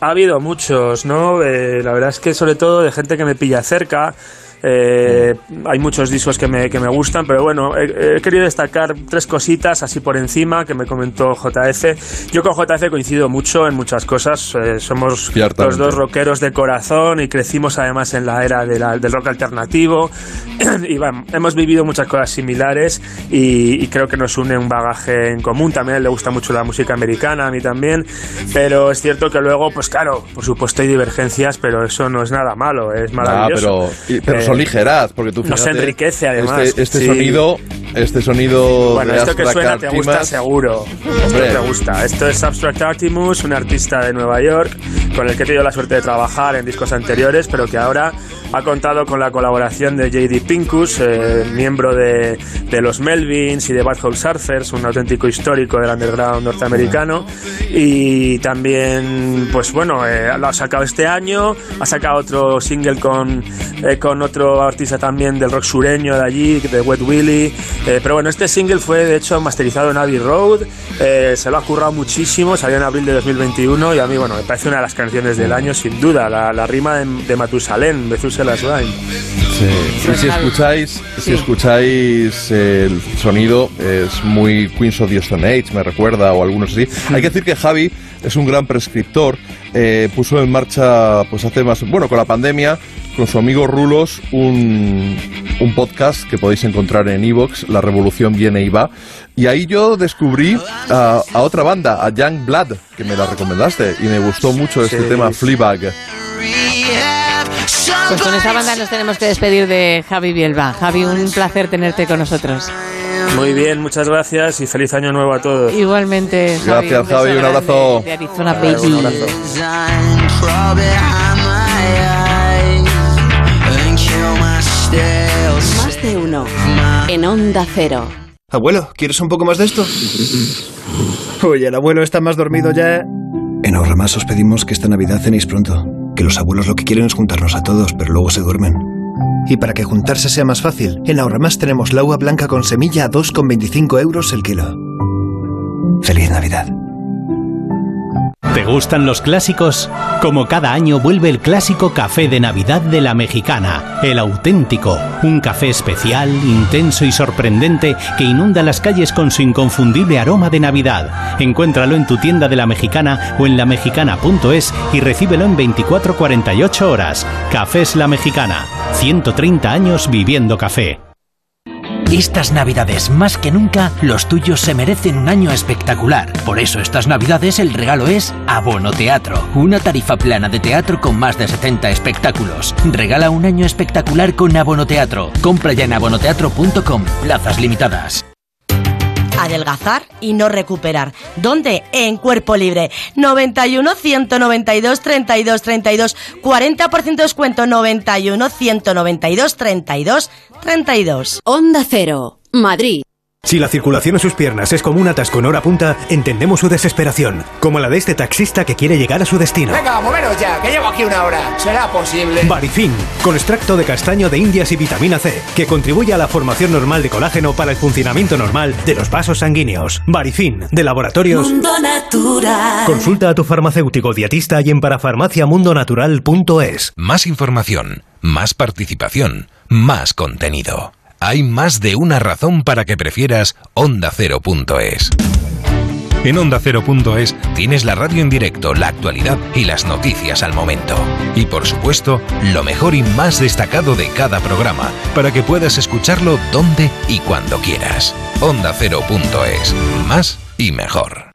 Speaker 20: ha habido muchos, ¿no? Eh, la verdad es que sobre todo de gente que me pilla cerca. Eh, hay muchos discos que me, que me gustan, pero bueno, he, he querido destacar tres cositas así por encima que me comentó JF. Yo con JF coincido mucho en muchas cosas. eh, somos los dos rockeros de corazón y crecimos además en la era de la- del rock alternativo. y bueno, hemos vivido muchas cosas similares y, y creo que nos une un bagaje en común. También le gusta mucho la música americana, a mí también. Pero es cierto que luego, pues claro, por supuesto hay divergencias, pero eso no es nada malo, es
Speaker 4: Ah,
Speaker 20: maravilloso.
Speaker 4: pero, y- pero
Speaker 20: Eh,
Speaker 4: son ligeras, porque tú
Speaker 20: nos enriquece, además,
Speaker 4: Este, este
Speaker 20: sí.
Speaker 4: sonido, este sonido
Speaker 20: Bueno,
Speaker 4: de
Speaker 20: esto que suena te gusta seguro. Esto te gusta. Esto es Abstract Artimus, un artista de Nueva York con el que he tenido la suerte de trabajar en discos anteriores, pero que ahora ha contado con la colaboración de JD Pincus, eh, miembro de, de los Melvins y de Bad Surfers, un auténtico histórico del underground norteamericano. Y también, pues bueno, eh, lo ha sacado este año, ha sacado otro single con, eh, con otro artista también del rock sureño de allí, de Wet Willy. Eh, pero bueno, este single fue de hecho masterizado en Abbey Road, eh, se lo ha currado muchísimo, salió en abril de 2021 y a mí, bueno, me parece una de las canciones del año, sin duda, la, la rima de, de Matusalén, Methuselah's Rhyme.
Speaker 4: Sí. Y si escucháis, si escucháis el sonido, es muy Queens of the Stone Age, me recuerda, o algunos así. Hay que decir que Javi es un gran prescriptor. eh, puso en marcha, pues hace más, bueno, con la pandemia, con su amigo Rulos, un, un podcast que podéis encontrar en Evox, La Revolución Viene y Va. Y ahí yo descubrí a, a otra banda, a Young Blood, que me la recomendaste, y me gustó mucho este
Speaker 20: Sí.
Speaker 4: tema, Fleabag.
Speaker 1: Pues con esta banda nos tenemos que despedir de Javi Bielba. Javi, un placer tenerte con nosotros.
Speaker 20: Muy bien, muchas gracias y feliz año nuevo a todos.
Speaker 1: Igualmente, Javi,
Speaker 4: Gracias,
Speaker 1: beso
Speaker 4: Javi, un abrazo.
Speaker 1: De Arizona
Speaker 20: Vale,
Speaker 1: Baby.
Speaker 20: un abrazo.
Speaker 16: En Onda Cero.
Speaker 24: Abuelo, ¿quieres un poco más de esto? Oye, el abuelo está más dormido ya. En Ahorramás os pedimos que esta Navidad cenéis pronto. Que los abuelos lo que quieren es juntarnos a todos, pero luego se duermen. Y para que juntarse sea más fácil, en Ahorramás tenemos la uva blanca con semilla a 2,25 euros el kilo. ¡Feliz Navidad!
Speaker 23: ¿Te gustan los clásicos? Como cada año vuelve el clásico café de Navidad de la Mexicana, el auténtico, un café especial, intenso y sorprendente que inunda las calles con su inconfundible aroma de Navidad. Encuéntralo en tu tienda de la Mexicana o en lamexicana.es y recíbelo en 24-48 horas. Cafés La Mexicana, 130 años viviendo café.
Speaker 25: Estas navidades, más que nunca, los tuyos se merecen un año espectacular. Por eso estas navidades el regalo es Abono Teatro, una tarifa plana de teatro con más de 70 espectáculos. Regala un año espectacular con Abono Teatro. Compra ya en abonoteatro.com, plazas limitadas.
Speaker 26: Adelgazar y no recuperar. ¿Dónde? En Cuerpo Libre. 91 192 32 32. 40% descuento 91 192 32 32.
Speaker 16: Onda Cero, Madrid.
Speaker 27: Si la circulación en sus piernas es como un atasco en hora punta, entendemos su desesperación, como la de este taxista que quiere llegar a su destino.
Speaker 28: Venga, moveros ya, que llevo aquí una hora. ¿Será posible?
Speaker 27: Barifin, con extracto de castaño de indias y vitamina C, que contribuye a la formación normal de colágeno para el funcionamiento normal de los vasos sanguíneos. Barifin, de laboratorios.
Speaker 29: Mundo Natural.
Speaker 27: Consulta a tu farmacéutico dietista y en parafarmaciamundonatural.es.
Speaker 14: Más información, más participación, más contenido. Hay más de una razón para que prefieras OndaCero.es. En OndaCero.es tienes la radio en directo, la actualidad y las noticias al momento. Y por supuesto, lo mejor y más destacado de cada programa, para que puedas escucharlo donde y cuando quieras. OndaCero.es. Más y mejor.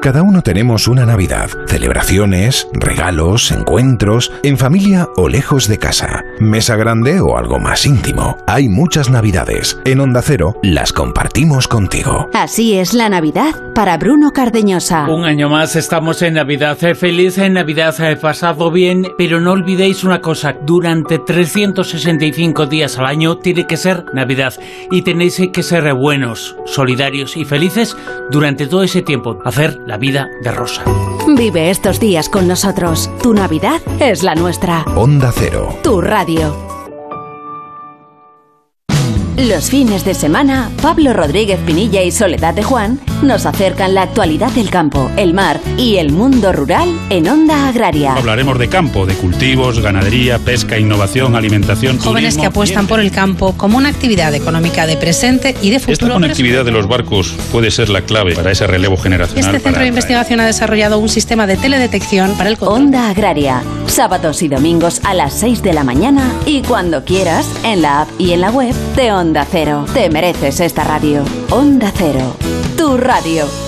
Speaker 14: Cada uno tenemos una Navidad, celebraciones, regalos, encuentros, en familia o lejos de casa, mesa grande o algo más íntimo. Hay muchas Navidades. En Onda Cero las compartimos contigo.
Speaker 16: Así es la Navidad para Bruno Cardeñosa.
Speaker 30: Un año más estamos en Navidad. Eh, Feliz en Navidad, he pasado bien, pero no olvidéis una cosa, durante 365 días al año tiene que ser Navidad y tenéis que ser buenos, solidarios y felices durante todo ese tiempo. Hacer la vida de rosa.
Speaker 16: Vive estos días con nosotros. Tu Navidad es la nuestra.
Speaker 14: Onda Cero.
Speaker 16: Tu radio. Los fines de semana, Pablo Rodríguez Pinilla y Soledad de Juan nos acercan la actualidad del campo, el mar y el mundo rural en Onda Agraria.
Speaker 31: Hablaremos de campo, de cultivos, ganadería, pesca, innovación, alimentación.
Speaker 32: Jóvenes
Speaker 31: turismo.
Speaker 32: que apuestan por el campo como una actividad económica de presente y de
Speaker 31: Esta
Speaker 32: futuro.
Speaker 31: conectividad de los barcos puede ser la clave para ese relevo generacional.
Speaker 32: Este centro de investigación ha desarrollado un sistema de teledetección para el control.
Speaker 16: Onda Agraria, sábados y domingos a las 6 de la mañana y cuando quieras en la app y en la web de Onda Cero. Te mereces esta radio. Onda Cero, tu radio.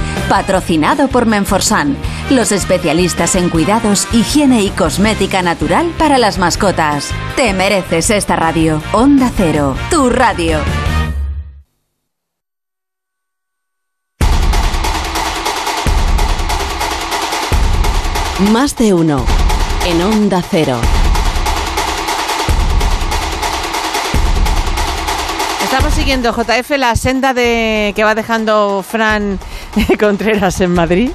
Speaker 16: Patrocinado por Menforsan, los especialistas en cuidados, higiene y cosmética natural para las mascotas. Te mereces esta radio. Onda Cero, tu radio. Más de uno en Onda Cero.
Speaker 1: Estamos siguiendo JF la senda de que va dejando Fran Contreras en Madrid.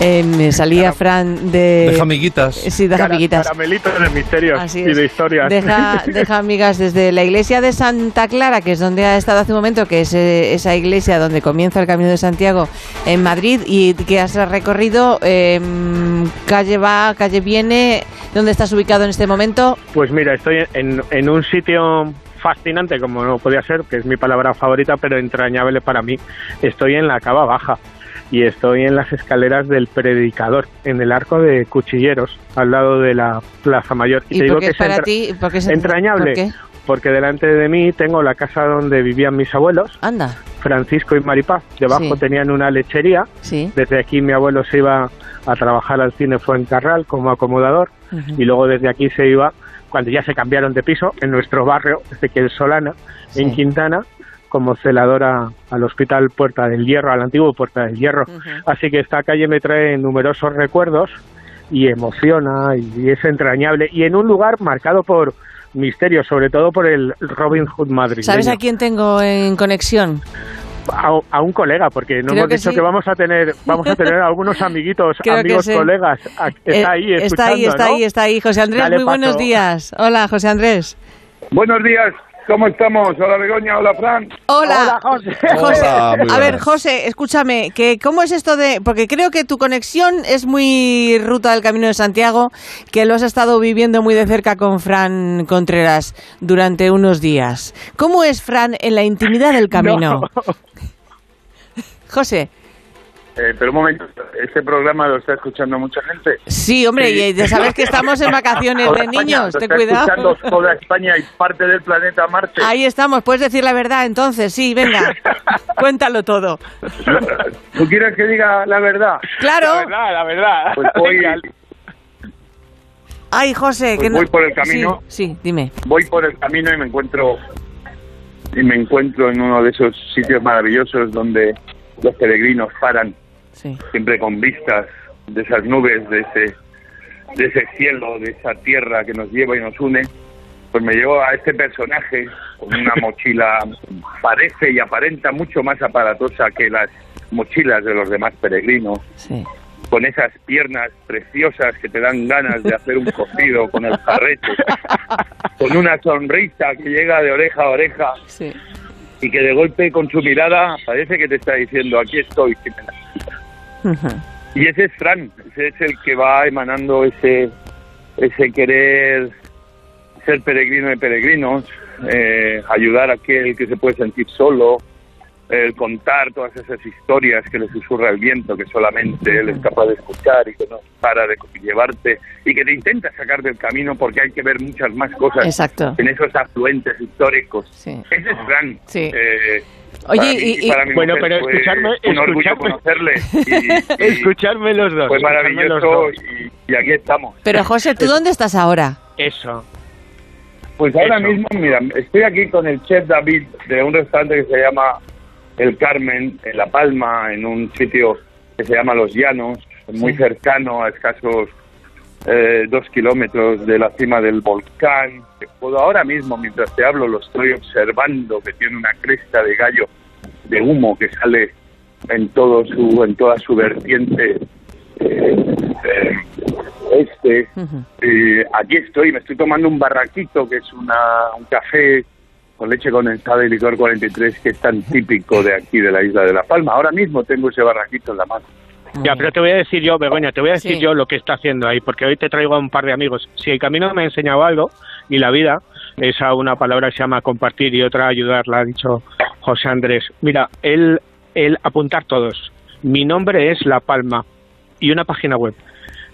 Speaker 1: Eh, me salía Fran de
Speaker 4: Deja amiguitas.
Speaker 1: Sí, deja amiguitas.
Speaker 20: Caramelitos de misterios
Speaker 1: Así
Speaker 20: y de historias.
Speaker 1: Deja, deja amigas desde la iglesia de Santa Clara, que es donde ha estado hace un momento, que es eh, esa iglesia donde comienza el Camino de Santiago en Madrid y que has recorrido eh, calle va, calle viene. ¿Dónde estás ubicado en este momento?
Speaker 20: Pues mira, estoy en, en un sitio fascinante, como no podía ser, que es mi palabra favorita, pero entrañable para mí. Estoy en la Cava Baja y estoy en las escaleras del Predicador, en el arco de Cuchilleros, al lado de la Plaza Mayor.
Speaker 1: ¿Y
Speaker 20: te
Speaker 1: por
Speaker 20: digo que
Speaker 1: es es
Speaker 20: entrañable.
Speaker 1: ¿por qué?
Speaker 20: Porque delante de mí tengo la casa donde vivían mis abuelos,
Speaker 1: Anda.
Speaker 20: Francisco y Maripaz. Debajo
Speaker 1: Sí.
Speaker 20: tenían una lechería.
Speaker 1: Sí.
Speaker 20: Desde aquí mi abuelo se iba a trabajar al cine Fuencarral como acomodador y luego desde aquí se iba, cuando ya se cambiaron de piso, en nuestro barrio, Ezequiel Solana, en Quintana,
Speaker 3: como celadora al Hospital Puerta del Hierro, al antiguo Puerta del Hierro. Así que esta calle me trae numerosos recuerdos y emociona y es entrañable y en un lugar marcado por misterio, sobre todo por el Robin Hood Madrid.
Speaker 1: ¿Sabes a quién tengo en conexión?
Speaker 3: A, un colega, porque no hemos dicho que vamos a tener vamos a tener algunos amiguitos, amigos, colegas. Está ahí,
Speaker 1: eh, está ahí, está ahí, está ahí. José Andrés, muy buenos días. Hola, José Andrés.
Speaker 33: Buenos días. ¿Cómo estamos? Hola Begoña, hola Fran.
Speaker 1: Hola, José. a ver, José, escúchame, que ¿cómo es esto de...? Porque creo que tu conexión es muy ruta del Camino de Santiago, que lo has estado viviendo muy de cerca con Fran Contreras durante unos días. ¿Cómo es Fran en la intimidad del camino? José.
Speaker 33: Eh, pero un momento, ¿este programa lo está escuchando mucha gente?
Speaker 1: Sí, hombre, y ya sabes que estamos en vacaciones de niños, ten cuidado.
Speaker 33: escuchando toda España y parte del planeta Marte.
Speaker 1: Ahí estamos, puedes decir la verdad entonces, sí, venga, cuéntalo todo.
Speaker 33: ¿Tú quieres que diga la verdad?
Speaker 1: Claro.
Speaker 33: La verdad, la verdad. Pues voy,
Speaker 1: Ay, José,
Speaker 33: pues
Speaker 1: que
Speaker 33: voy por el camino.
Speaker 1: Sí, sí, dime.
Speaker 33: Voy por el camino y me encuentro y me encuentro en uno de esos sitios maravillosos donde los peregrinos paran siempre con vistas de esas nubes, de ese, de ese cielo, de esa tierra que nos lleva y nos une, pues me llevo a este personaje con una mochila, parece y aparenta mucho más aparatosa que las mochilas de los demás peregrinos. Con esas piernas preciosas que te dan ganas de hacer un cocido con el jarrete, con una sonrisa que llega de oreja a oreja, y que de golpe con su mirada parece que te está diciendo, aquí estoy, y ese es Fran, ese es el que va emanando ese, ese querer ser peregrino de peregrinos, eh, ayudar a aquel que se puede sentir solo, el contar todas esas historias que le susurra el viento, que solamente él es capaz de escuchar y que no para de llevarte y que te intenta sacar del camino porque hay que ver muchas más cosas en esos afluentes históricos. Ese es Fran. Eh,
Speaker 1: Oye, y,
Speaker 33: bueno, pero escucharme, un orgullo conocerle.
Speaker 3: escucharme los dos.
Speaker 33: Fue maravilloso Y, aquí estamos.
Speaker 1: Pero José, ¿tú dónde estás ahora?
Speaker 3: Eso.
Speaker 33: Pues ahora mismo, mira, estoy aquí con el chef David de un restaurante que se llama El Carmen, en La Palma, en un sitio que se llama Los Llanos, muy cercano a escasos eh, dos kilómetros de la cima del volcán. Puedo ahora mismo, mientras te hablo, lo estoy observando, que tiene una cresta de gallo de humo que sale en todo su, en toda su vertiente eh, eh, este. aquí estoy, me estoy tomando un barraquito, que es una, un café con leche condensada y licor 43, que es tan típico de aquí, de la isla de La Palma. Ahora mismo tengo ese barraquito en la mano.
Speaker 3: Ya, pero te voy a decir yo, Begoña, te voy a decir yo lo que está haciendo ahí, porque hoy te traigo a un par de amigos. Si el camino me ha enseñado algo, y la vida, esa una palabra que se llama compartir y otra ayudar, la ha dicho José Andrés. Mira, él, él apuntar todos. Mi nombre es La Palma y una página web.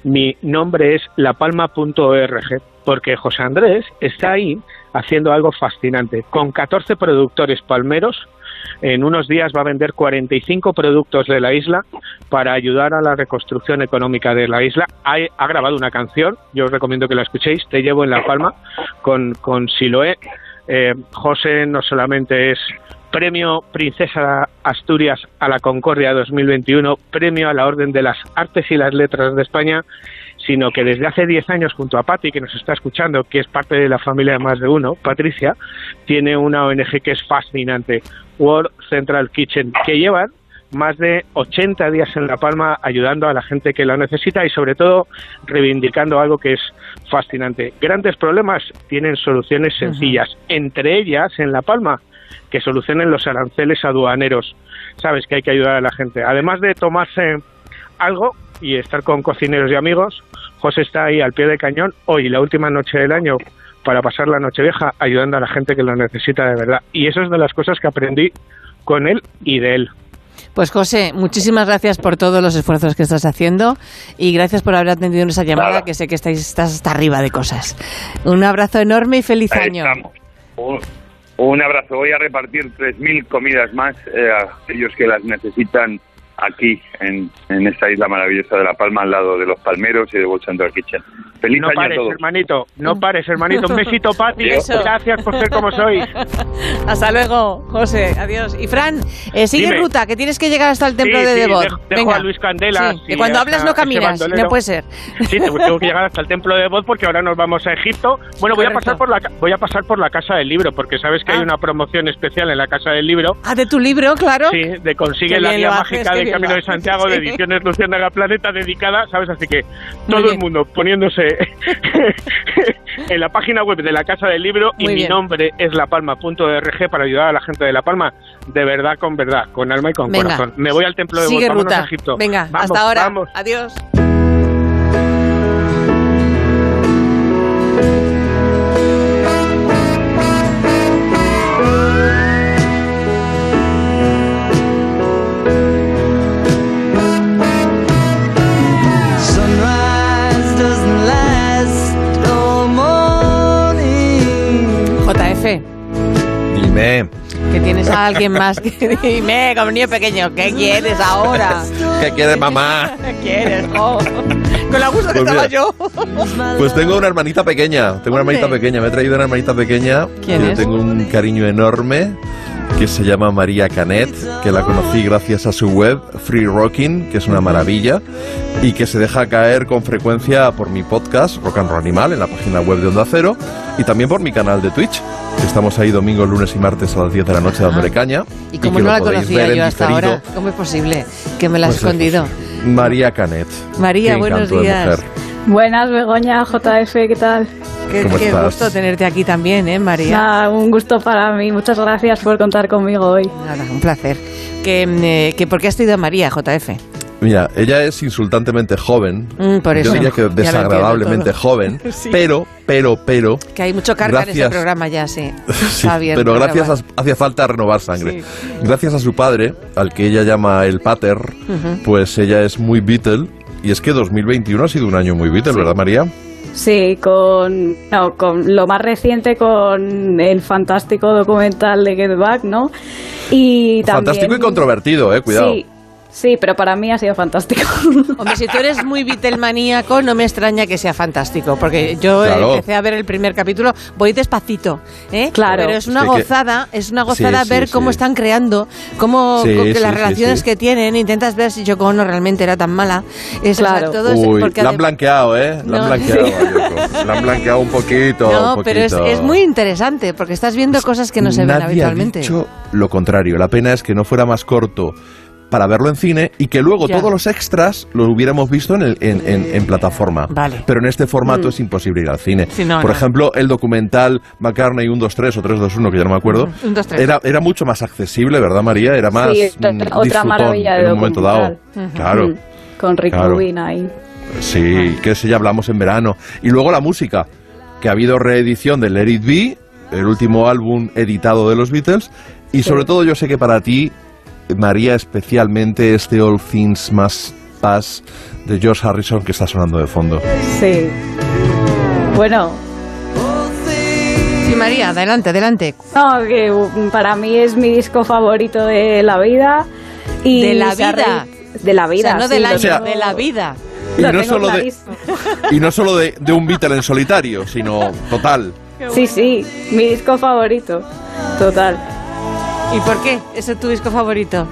Speaker 3: Mi nombre es lapalma.org, porque José Andrés está ahí haciendo algo fascinante, con 14 productores palmeros en unos días va a vender 45 productos de la isla para ayudar a la reconstrucción económica de la isla. Ha, grabado una canción, yo os recomiendo que la escuchéis, Te llevo en la palma, con, con Siloé. Eh, José no solamente es Premio Princesa Asturias a la Concordia 2021, Premio a la Orden de las Artes y las Letras de España, sino que desde hace 10 años junto a Patti, que nos está escuchando, que es parte de la familia de más de uno, Patricia, tiene una ONG que es fascinante, World Central Kitchen, que llevan más de 80 días en La Palma ayudando a la gente que la necesita y sobre todo reivindicando algo que es fascinante. Grandes problemas tienen soluciones sencillas, entre ellas en La Palma, que solucionen los aranceles aduaneros. Sabes que hay que ayudar a la gente. Además de tomarse algo y estar con cocineros y amigos, José está ahí al pie del cañón hoy, la última noche del año, para pasar la noche vieja ayudando a la gente que lo necesita de verdad. Y eso es de las cosas que aprendí con él y de él.
Speaker 1: Pues José, muchísimas gracias por todos los esfuerzos que estás haciendo y gracias por haber atendido esa llamada, que sé que estáis, estás hasta arriba de cosas. Un abrazo enorme y feliz año.
Speaker 33: Un, abrazo. Voy a repartir 3.000 comidas más eh, a aquellos que las necesitan aquí en, en esta isla maravillosa de La Palma, al lado de los palmeros y de World Central Kitchen. Feliz
Speaker 34: no
Speaker 33: año
Speaker 34: pares,
Speaker 33: a todos.
Speaker 34: hermanito, no pares, hermanito. Un besito, Pati. Gracias por ser como sois.
Speaker 1: Hasta luego, José. Adiós. Y Fran, eh, sigue
Speaker 34: Dime.
Speaker 1: ruta, que tienes que llegar hasta el templo
Speaker 34: Sí,
Speaker 1: de
Speaker 34: sí,
Speaker 1: Devot.
Speaker 34: dejo- dejo a Luis Candela,
Speaker 1: Sí, que cuando hablas no
Speaker 34: ese
Speaker 1: caminas, no puede ser.
Speaker 34: Sí, tengo, que llegar hasta el templo de Bod porque ahora nos vamos a Egipto. Bueno, voy a pasar por la voy a pasar por la casa del libro porque sabes que hay
Speaker 1: Ah.
Speaker 34: una promoción especial en la casa del libro.
Speaker 1: Ah, de tu libro, claro.
Speaker 34: Sí, de Consigue la guía mágica
Speaker 1: haces,
Speaker 34: Camino de Santiago de. Ediciones Luciérnaga Planeta dedicada, ¿sabes? Así que todo el mundo poniéndose en la página web de la casa del libro y mi nombre es lapalma.org para ayudar a la gente de La Palma de verdad con verdad, con alma y con
Speaker 1: Venga.
Speaker 34: corazón. Me voy al templo de
Speaker 1: Sigue
Speaker 34: vámonos
Speaker 1: ruta.
Speaker 34: a Egipto.
Speaker 1: Venga,
Speaker 34: Vamos,
Speaker 1: hasta ahora.
Speaker 34: vamos.
Speaker 1: Adiós.
Speaker 4: Dime,
Speaker 1: que tienes a alguien más que dime, como niño pequeño, ¿qué quieres ahora?
Speaker 4: ¿qué quieres, mamá?
Speaker 1: ¿Qué quieres? jo? Con la gusto que
Speaker 4: Pues
Speaker 1: estaba
Speaker 4: mira.
Speaker 1: yo.
Speaker 4: Pues tengo una hermanita pequeña, tengo una hermanita pequeña, me he traído una hermanita pequeña
Speaker 1: ¿Quién
Speaker 4: que
Speaker 1: es?
Speaker 4: tengo un cariño enorme, que se llama María Canet, que la conocí gracias a su web Free Rocking, que es una maravilla, y que se deja caer con frecuencia por mi podcast Rock and Roll Animal en la página web de Onda Cero y también por mi canal de Twitch. que Estamos ahí domingos, lunes y martes a las 10 de la noche dándole caña.
Speaker 1: Ah. Y como no la conocía yo hasta
Speaker 4: diferido.
Speaker 1: ahora, ¿cómo es posible que me la has
Speaker 4: Pues
Speaker 1: escondido?
Speaker 4: María Canet.
Speaker 1: María, buenos días.
Speaker 35: Buenas, Begoña, JF, ¿qué tal?
Speaker 1: Qué,
Speaker 4: ¿Cómo
Speaker 1: qué
Speaker 4: estás?
Speaker 1: gusto tenerte aquí también, ¿eh, María?
Speaker 35: Nada, un gusto para mí. Muchas gracias por contar conmigo hoy.
Speaker 1: Nada, un placer. Que, mm, eh, que ¿Por qué has traído a María, JF?
Speaker 4: Mira, ella es insultantemente joven.
Speaker 1: Mm, por eso.
Speaker 4: Yo diría que desagradablemente joven.
Speaker 1: Sí.
Speaker 4: Pero, pero, pero.
Speaker 1: Que hay mucho carga en ese
Speaker 4: Gracias.
Speaker 1: programa ya, sí.
Speaker 4: Sí,
Speaker 1: Está bien.
Speaker 4: pero gracias a, hacía falta renovar sangre. Gracias a su padre, al que ella llama el pater,
Speaker 35: Ujú.
Speaker 4: pues ella es muy Beatle. Y es que 2021 ha sido un año muy Beatle, ¿verdad, María?
Speaker 35: Sí, con, no, con lo más reciente, con el fantástico documental de Get Back, ¿no? Y también...
Speaker 4: Fantástico y controvertido, eh, cuidado.
Speaker 35: Sí, sí, pero para mí ha sido fantástico.
Speaker 1: Hombre, si tú eres muy Beatlemaníaco, no me extraña que sea fantástico, porque yo eh,
Speaker 35: Claro.
Speaker 1: empecé a ver el primer capítulo, voy despacito, ¿eh?
Speaker 35: Claro.
Speaker 1: Pero es una
Speaker 35: Es que-
Speaker 1: gozada, es una gozada
Speaker 4: Sí,
Speaker 1: ver
Speaker 4: sí.
Speaker 1: cómo están creando, cómo
Speaker 4: Sí,
Speaker 1: co- que
Speaker 4: sí,
Speaker 1: las relaciones
Speaker 4: sí.
Speaker 1: que tienen, intentas ver si Yoko Ono realmente era tan mala. Es, o sea,
Speaker 35: Claro.
Speaker 1: todo es-
Speaker 4: Uy,
Speaker 1: porque
Speaker 4: la han blanqueado, ¿eh? La
Speaker 1: No,
Speaker 4: han blanqueado, Yoko. La han blanqueado un poquito.
Speaker 1: No,
Speaker 4: un
Speaker 1: pero es, muy interesante, porque estás viendo cosas que no se ven
Speaker 4: Nadie
Speaker 1: habitualmente.
Speaker 4: ha dicho lo contrario. La pena es que no fuera más corto para verlo en cine y que luego
Speaker 1: Ya.
Speaker 4: todos los extras lo hubiéramos visto en, el- en, en- en plataforma.
Speaker 1: Vale.
Speaker 4: Pero en este formato
Speaker 1: Mm.
Speaker 4: es imposible ir al cine.
Speaker 1: Sí, no,
Speaker 4: Por
Speaker 1: no.
Speaker 4: ejemplo, el documental McCartney 123 o 321, que ya no me acuerdo,
Speaker 1: tres.
Speaker 4: era, era mucho más accesible, ¿verdad, María? Era más
Speaker 35: Sí, otra-
Speaker 4: mm,
Speaker 35: maravilla de
Speaker 4: en un momento dado. Claro.
Speaker 35: Mm, Con Rick
Speaker 4: Claro.
Speaker 35: Rubin ahí.
Speaker 4: Sí, que ese ya hablamos en verano. Y luego la música, que ha habido reedición de Let It Be, el último álbum editado de los Beatles, y sobre todo yo sé que para ti, María, especialmente este All Things Must Pass de George Harrison que está sonando de fondo.
Speaker 35: Sí. Bueno,
Speaker 1: Sí, María, adelante, adelante.
Speaker 35: no, que uh, para mí es mi disco favorito de la vida. Y
Speaker 1: De la vida.
Speaker 35: De la vida.
Speaker 1: O sea, no
Speaker 35: sí,
Speaker 1: del año,
Speaker 4: O sea,
Speaker 1: de la vida.
Speaker 4: Y no solo de, y no solo de, de un Beatle en solitario, sino total.
Speaker 35: Sí, sí, mi disco favorito. Total.
Speaker 1: ¿Y por qué? ¿Ese es tu disco favorito?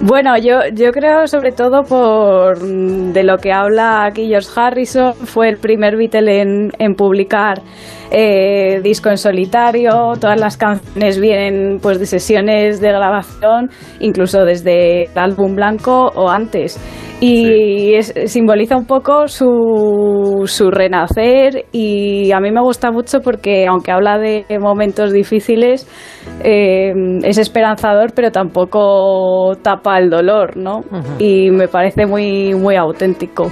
Speaker 35: Bueno, yo, yo creo sobre todo por mm, de lo que habla aquí George Harrison, fue el primer Beatle en, en publicar eh, disco en solitario, todas las canciones vienen pues de sesiones de grabación, incluso desde el álbum blanco o antes. Y es- simboliza un poco su, su renacer y a mí me gusta mucho porque aunque habla de momentos difíciles, eh, es esperanzador pero tampoco tapa el dolor, ¿no? Y me parece muy, muy auténtico.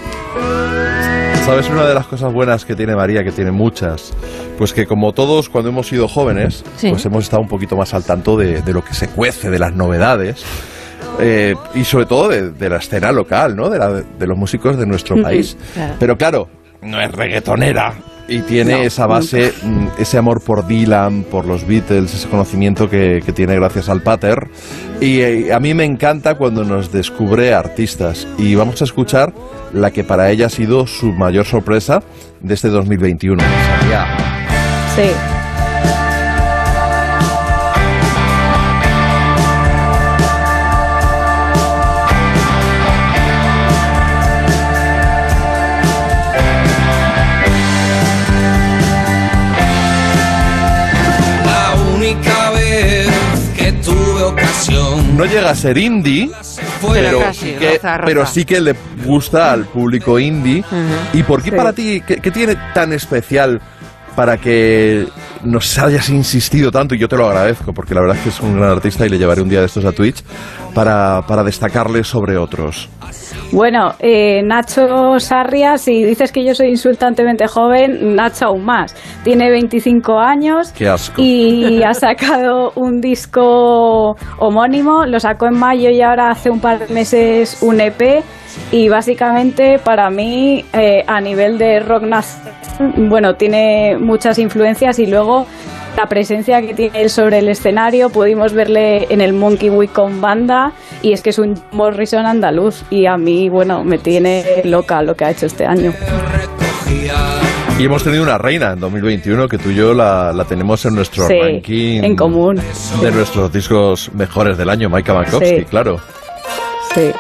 Speaker 4: ¿Sabes una de las cosas buenas que tiene María, que tiene muchas? Pues que como todos cuando hemos sido jóvenes,
Speaker 35: Sí.
Speaker 4: pues hemos estado un poquito más al tanto de, de lo que se cuece, de las novedades. Eh, y sobre todo de, de la escena local, ¿no? De, la- de los músicos de nuestro país.
Speaker 35: claro.
Speaker 4: Pero claro, no es reggaetonera, Y tiene
Speaker 35: No,
Speaker 4: esa base, mm, ese amor por Dylan, por los Beatles, ese conocimiento que, que tiene gracias al pater. Y eh, a mí me encanta cuando nos descubre artistas. Y vamos a escuchar la que para ella ha sido su mayor sorpresa de este 2021. Salía
Speaker 35: Sí.
Speaker 4: No llega a ser indie,
Speaker 36: Pero
Speaker 4: pero,
Speaker 36: casi,
Speaker 4: sí que,
Speaker 36: roza, roza.
Speaker 4: pero sí que le gusta al público indie. ¿Y por qué
Speaker 36: Sí.
Speaker 4: para ti, qué, qué tiene tan especial para que nos hayas insistido tanto? Y yo te lo agradezco, porque la verdad es que es un gran artista y le llevaré un día de estos a Twitch para, para destacarle sobre otros.
Speaker 35: Bueno, eh, Nacho Sarria, si dices que yo soy insultantemente joven, Nacho aún más. Tiene 25 años
Speaker 4: Qué asco.
Speaker 35: y ha sacado un disco homónimo, lo sacó en mayo y ahora hace un par de meses un EP. Y básicamente para mí, eh, a nivel de rock nacional, bueno, tiene muchas influencias y luego la presencia que tiene él sobre el escenario, pudimos verle en el Monkey Week con banda y es que es un Morrison andaluz y a mí, bueno, me tiene loca lo que ha hecho este año.
Speaker 4: Y hemos tenido una reina en 2021 que tú y yo la, la tenemos en nuestro
Speaker 35: Sí,
Speaker 4: ranking
Speaker 35: en común.
Speaker 4: de nuestros discos mejores del año, Maika Makovsky,
Speaker 35: Sí.
Speaker 4: claro.
Speaker 35: Sí.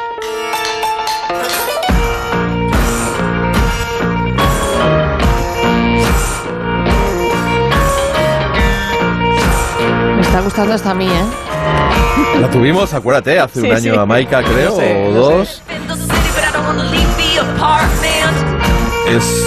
Speaker 1: Gustando hasta a mí, ¿eh?
Speaker 4: La tuvimos, acuérdate, hace un
Speaker 1: Sí,
Speaker 4: año
Speaker 1: sí.
Speaker 4: a Maika, creo,
Speaker 1: sé,
Speaker 4: o dos. Es,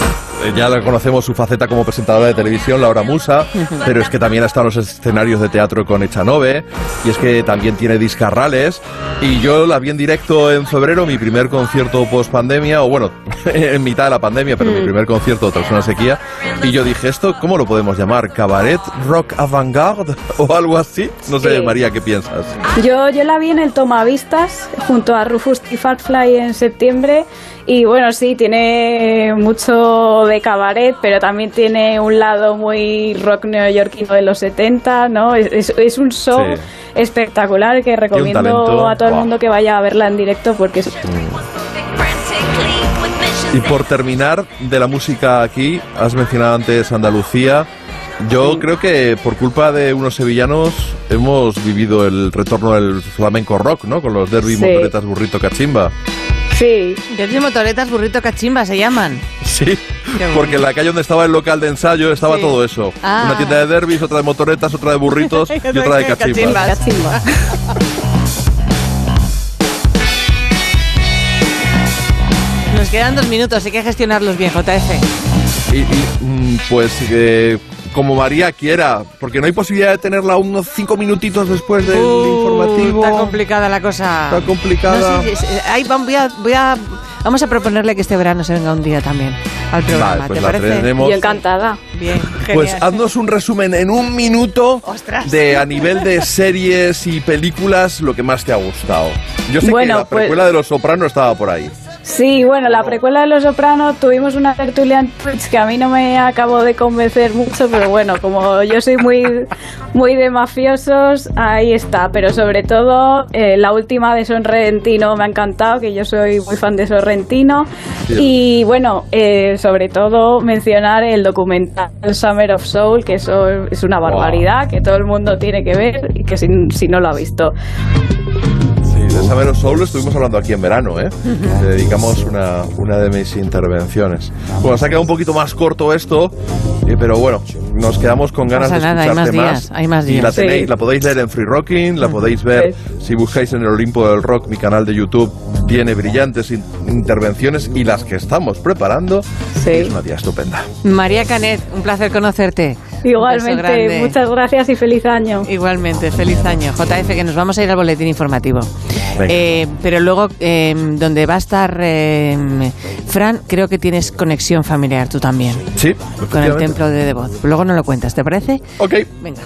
Speaker 4: ya la conocemos su faceta como presentadora de televisión, Laura Musa, pero es que también ha estado en los escenarios de teatro con Echanove, y es que también tiene discarrales, y yo la vi en directo en febrero, mi primer concierto post pandemia, o bueno, en mitad de la pandemia, pero mi primer concierto tras una sequía, y yo dije, ¿esto cómo lo podemos llamar? ¿Cabaret rock avant-garde o algo así? No sé,
Speaker 35: Sí.
Speaker 4: María, ¿qué piensas?
Speaker 35: Yo, yo la vi en el Tomavistas junto a Rufus y Fatfly en septiembre y bueno, sí, tiene mucho de cabaret, pero también tiene un lado muy rock neoyorquino de los 70, ¿no? Es, es- un show
Speaker 4: Sí.
Speaker 35: espectacular que recomiendo
Speaker 4: talento,
Speaker 35: a todo el
Speaker 4: guau.
Speaker 35: mundo que vaya a verla en directo porque es...
Speaker 4: Y por terminar de la música aquí, has mencionado antes Andalucía. Yo creo que por culpa de unos sevillanos hemos vivido el retorno del flamenco rock, ¿no? Con los derby,
Speaker 35: Sí.
Speaker 4: motoretas, burrito, cachimba.
Speaker 35: Sí.
Speaker 1: Derby motoretas, burrito cachimba se llaman.
Speaker 4: Sí,
Speaker 1: bueno.
Speaker 4: porque en la calle donde estaba el local de ensayo estaba
Speaker 1: Sí.
Speaker 4: todo eso.
Speaker 1: Ah.
Speaker 4: Una tienda de derbis, otra de motoretas, otra de burritos y otra de cachimbas.
Speaker 1: Nos quedan dos minutos, hay que gestionarlos bien, JF.
Speaker 4: Y, y, mm, pues eh, como María quiera, porque no hay posibilidad de tenerla unos cinco minutitos después del informativo.
Speaker 1: Está complicada la cosa.
Speaker 4: Está complicada.
Speaker 1: No ahí vam- voy a, voy a- vamos a proponerle que este verano se venga un día también al programa.
Speaker 4: Vale, pues
Speaker 1: ¿Te
Speaker 4: la
Speaker 1: parece?
Speaker 4: tenemos.
Speaker 35: Yo encantada.
Speaker 1: Bien,
Speaker 4: Pues haznos un resumen en un minuto de a nivel de series y películas lo que más te ha gustado. Yo sé que la
Speaker 35: pues-
Speaker 4: precuela de Los Sopranos estaba por ahí.
Speaker 35: Sí, bueno, la precuela de Los Sopranos tuvimos una tertulia en Twitch que a mí no me acabó de convencer mucho, pero bueno, como yo soy muy, muy de mafiosos, ahí está. Pero sobre todo, eh, la última de Sorrentino me ha encantado, que yo soy muy fan de Sorrentino. Y bueno, eh, sobre todo mencionar el documental Summer of Soul, que eso es una barbaridad, que todo el mundo tiene que ver y que si, si no lo ha visto.
Speaker 4: Sí, Summer of Soul estuvimos hablando aquí en verano, ¿eh? Le dedicamos una, una de mis intervenciones. Bueno, se ha quedado un poquito más corto esto, eh, pero bueno, nos quedamos con ganas
Speaker 1: pasa
Speaker 4: de
Speaker 1: nada, hay
Speaker 4: escucharte
Speaker 1: más días, hay más
Speaker 4: Y la
Speaker 1: días.
Speaker 4: tenéis,
Speaker 1: Sí.
Speaker 4: la podéis leer en Free Rocking, la podéis ver si buscáis en el Olimpo del Rock, mi canal de YouTube tiene brillantes in- intervenciones y las que estamos preparando. Es una tía estupenda.
Speaker 1: María Canet, un placer conocerte.
Speaker 35: Igualmente, muchas gracias y feliz año.
Speaker 1: Igualmente, feliz año. JF, que nos vamos a ir al boletín informativo. Eh, pero luego, eh, donde va a estar eh, Fran, creo que tienes conexión familiar tú también.
Speaker 4: Sí,
Speaker 1: Con el templo de Devoz. Luego no lo cuentas, ¿te parece?
Speaker 4: Ok.
Speaker 1: Venga.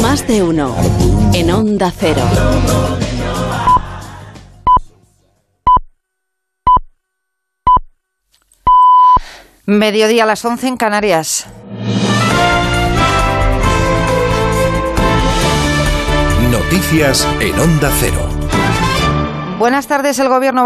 Speaker 16: Más de uno. En Onda Cero.
Speaker 37: Mediodía a las 11 en Canarias.
Speaker 14: Noticias en Onda Cero.
Speaker 37: Buenas tardes. El gobierno va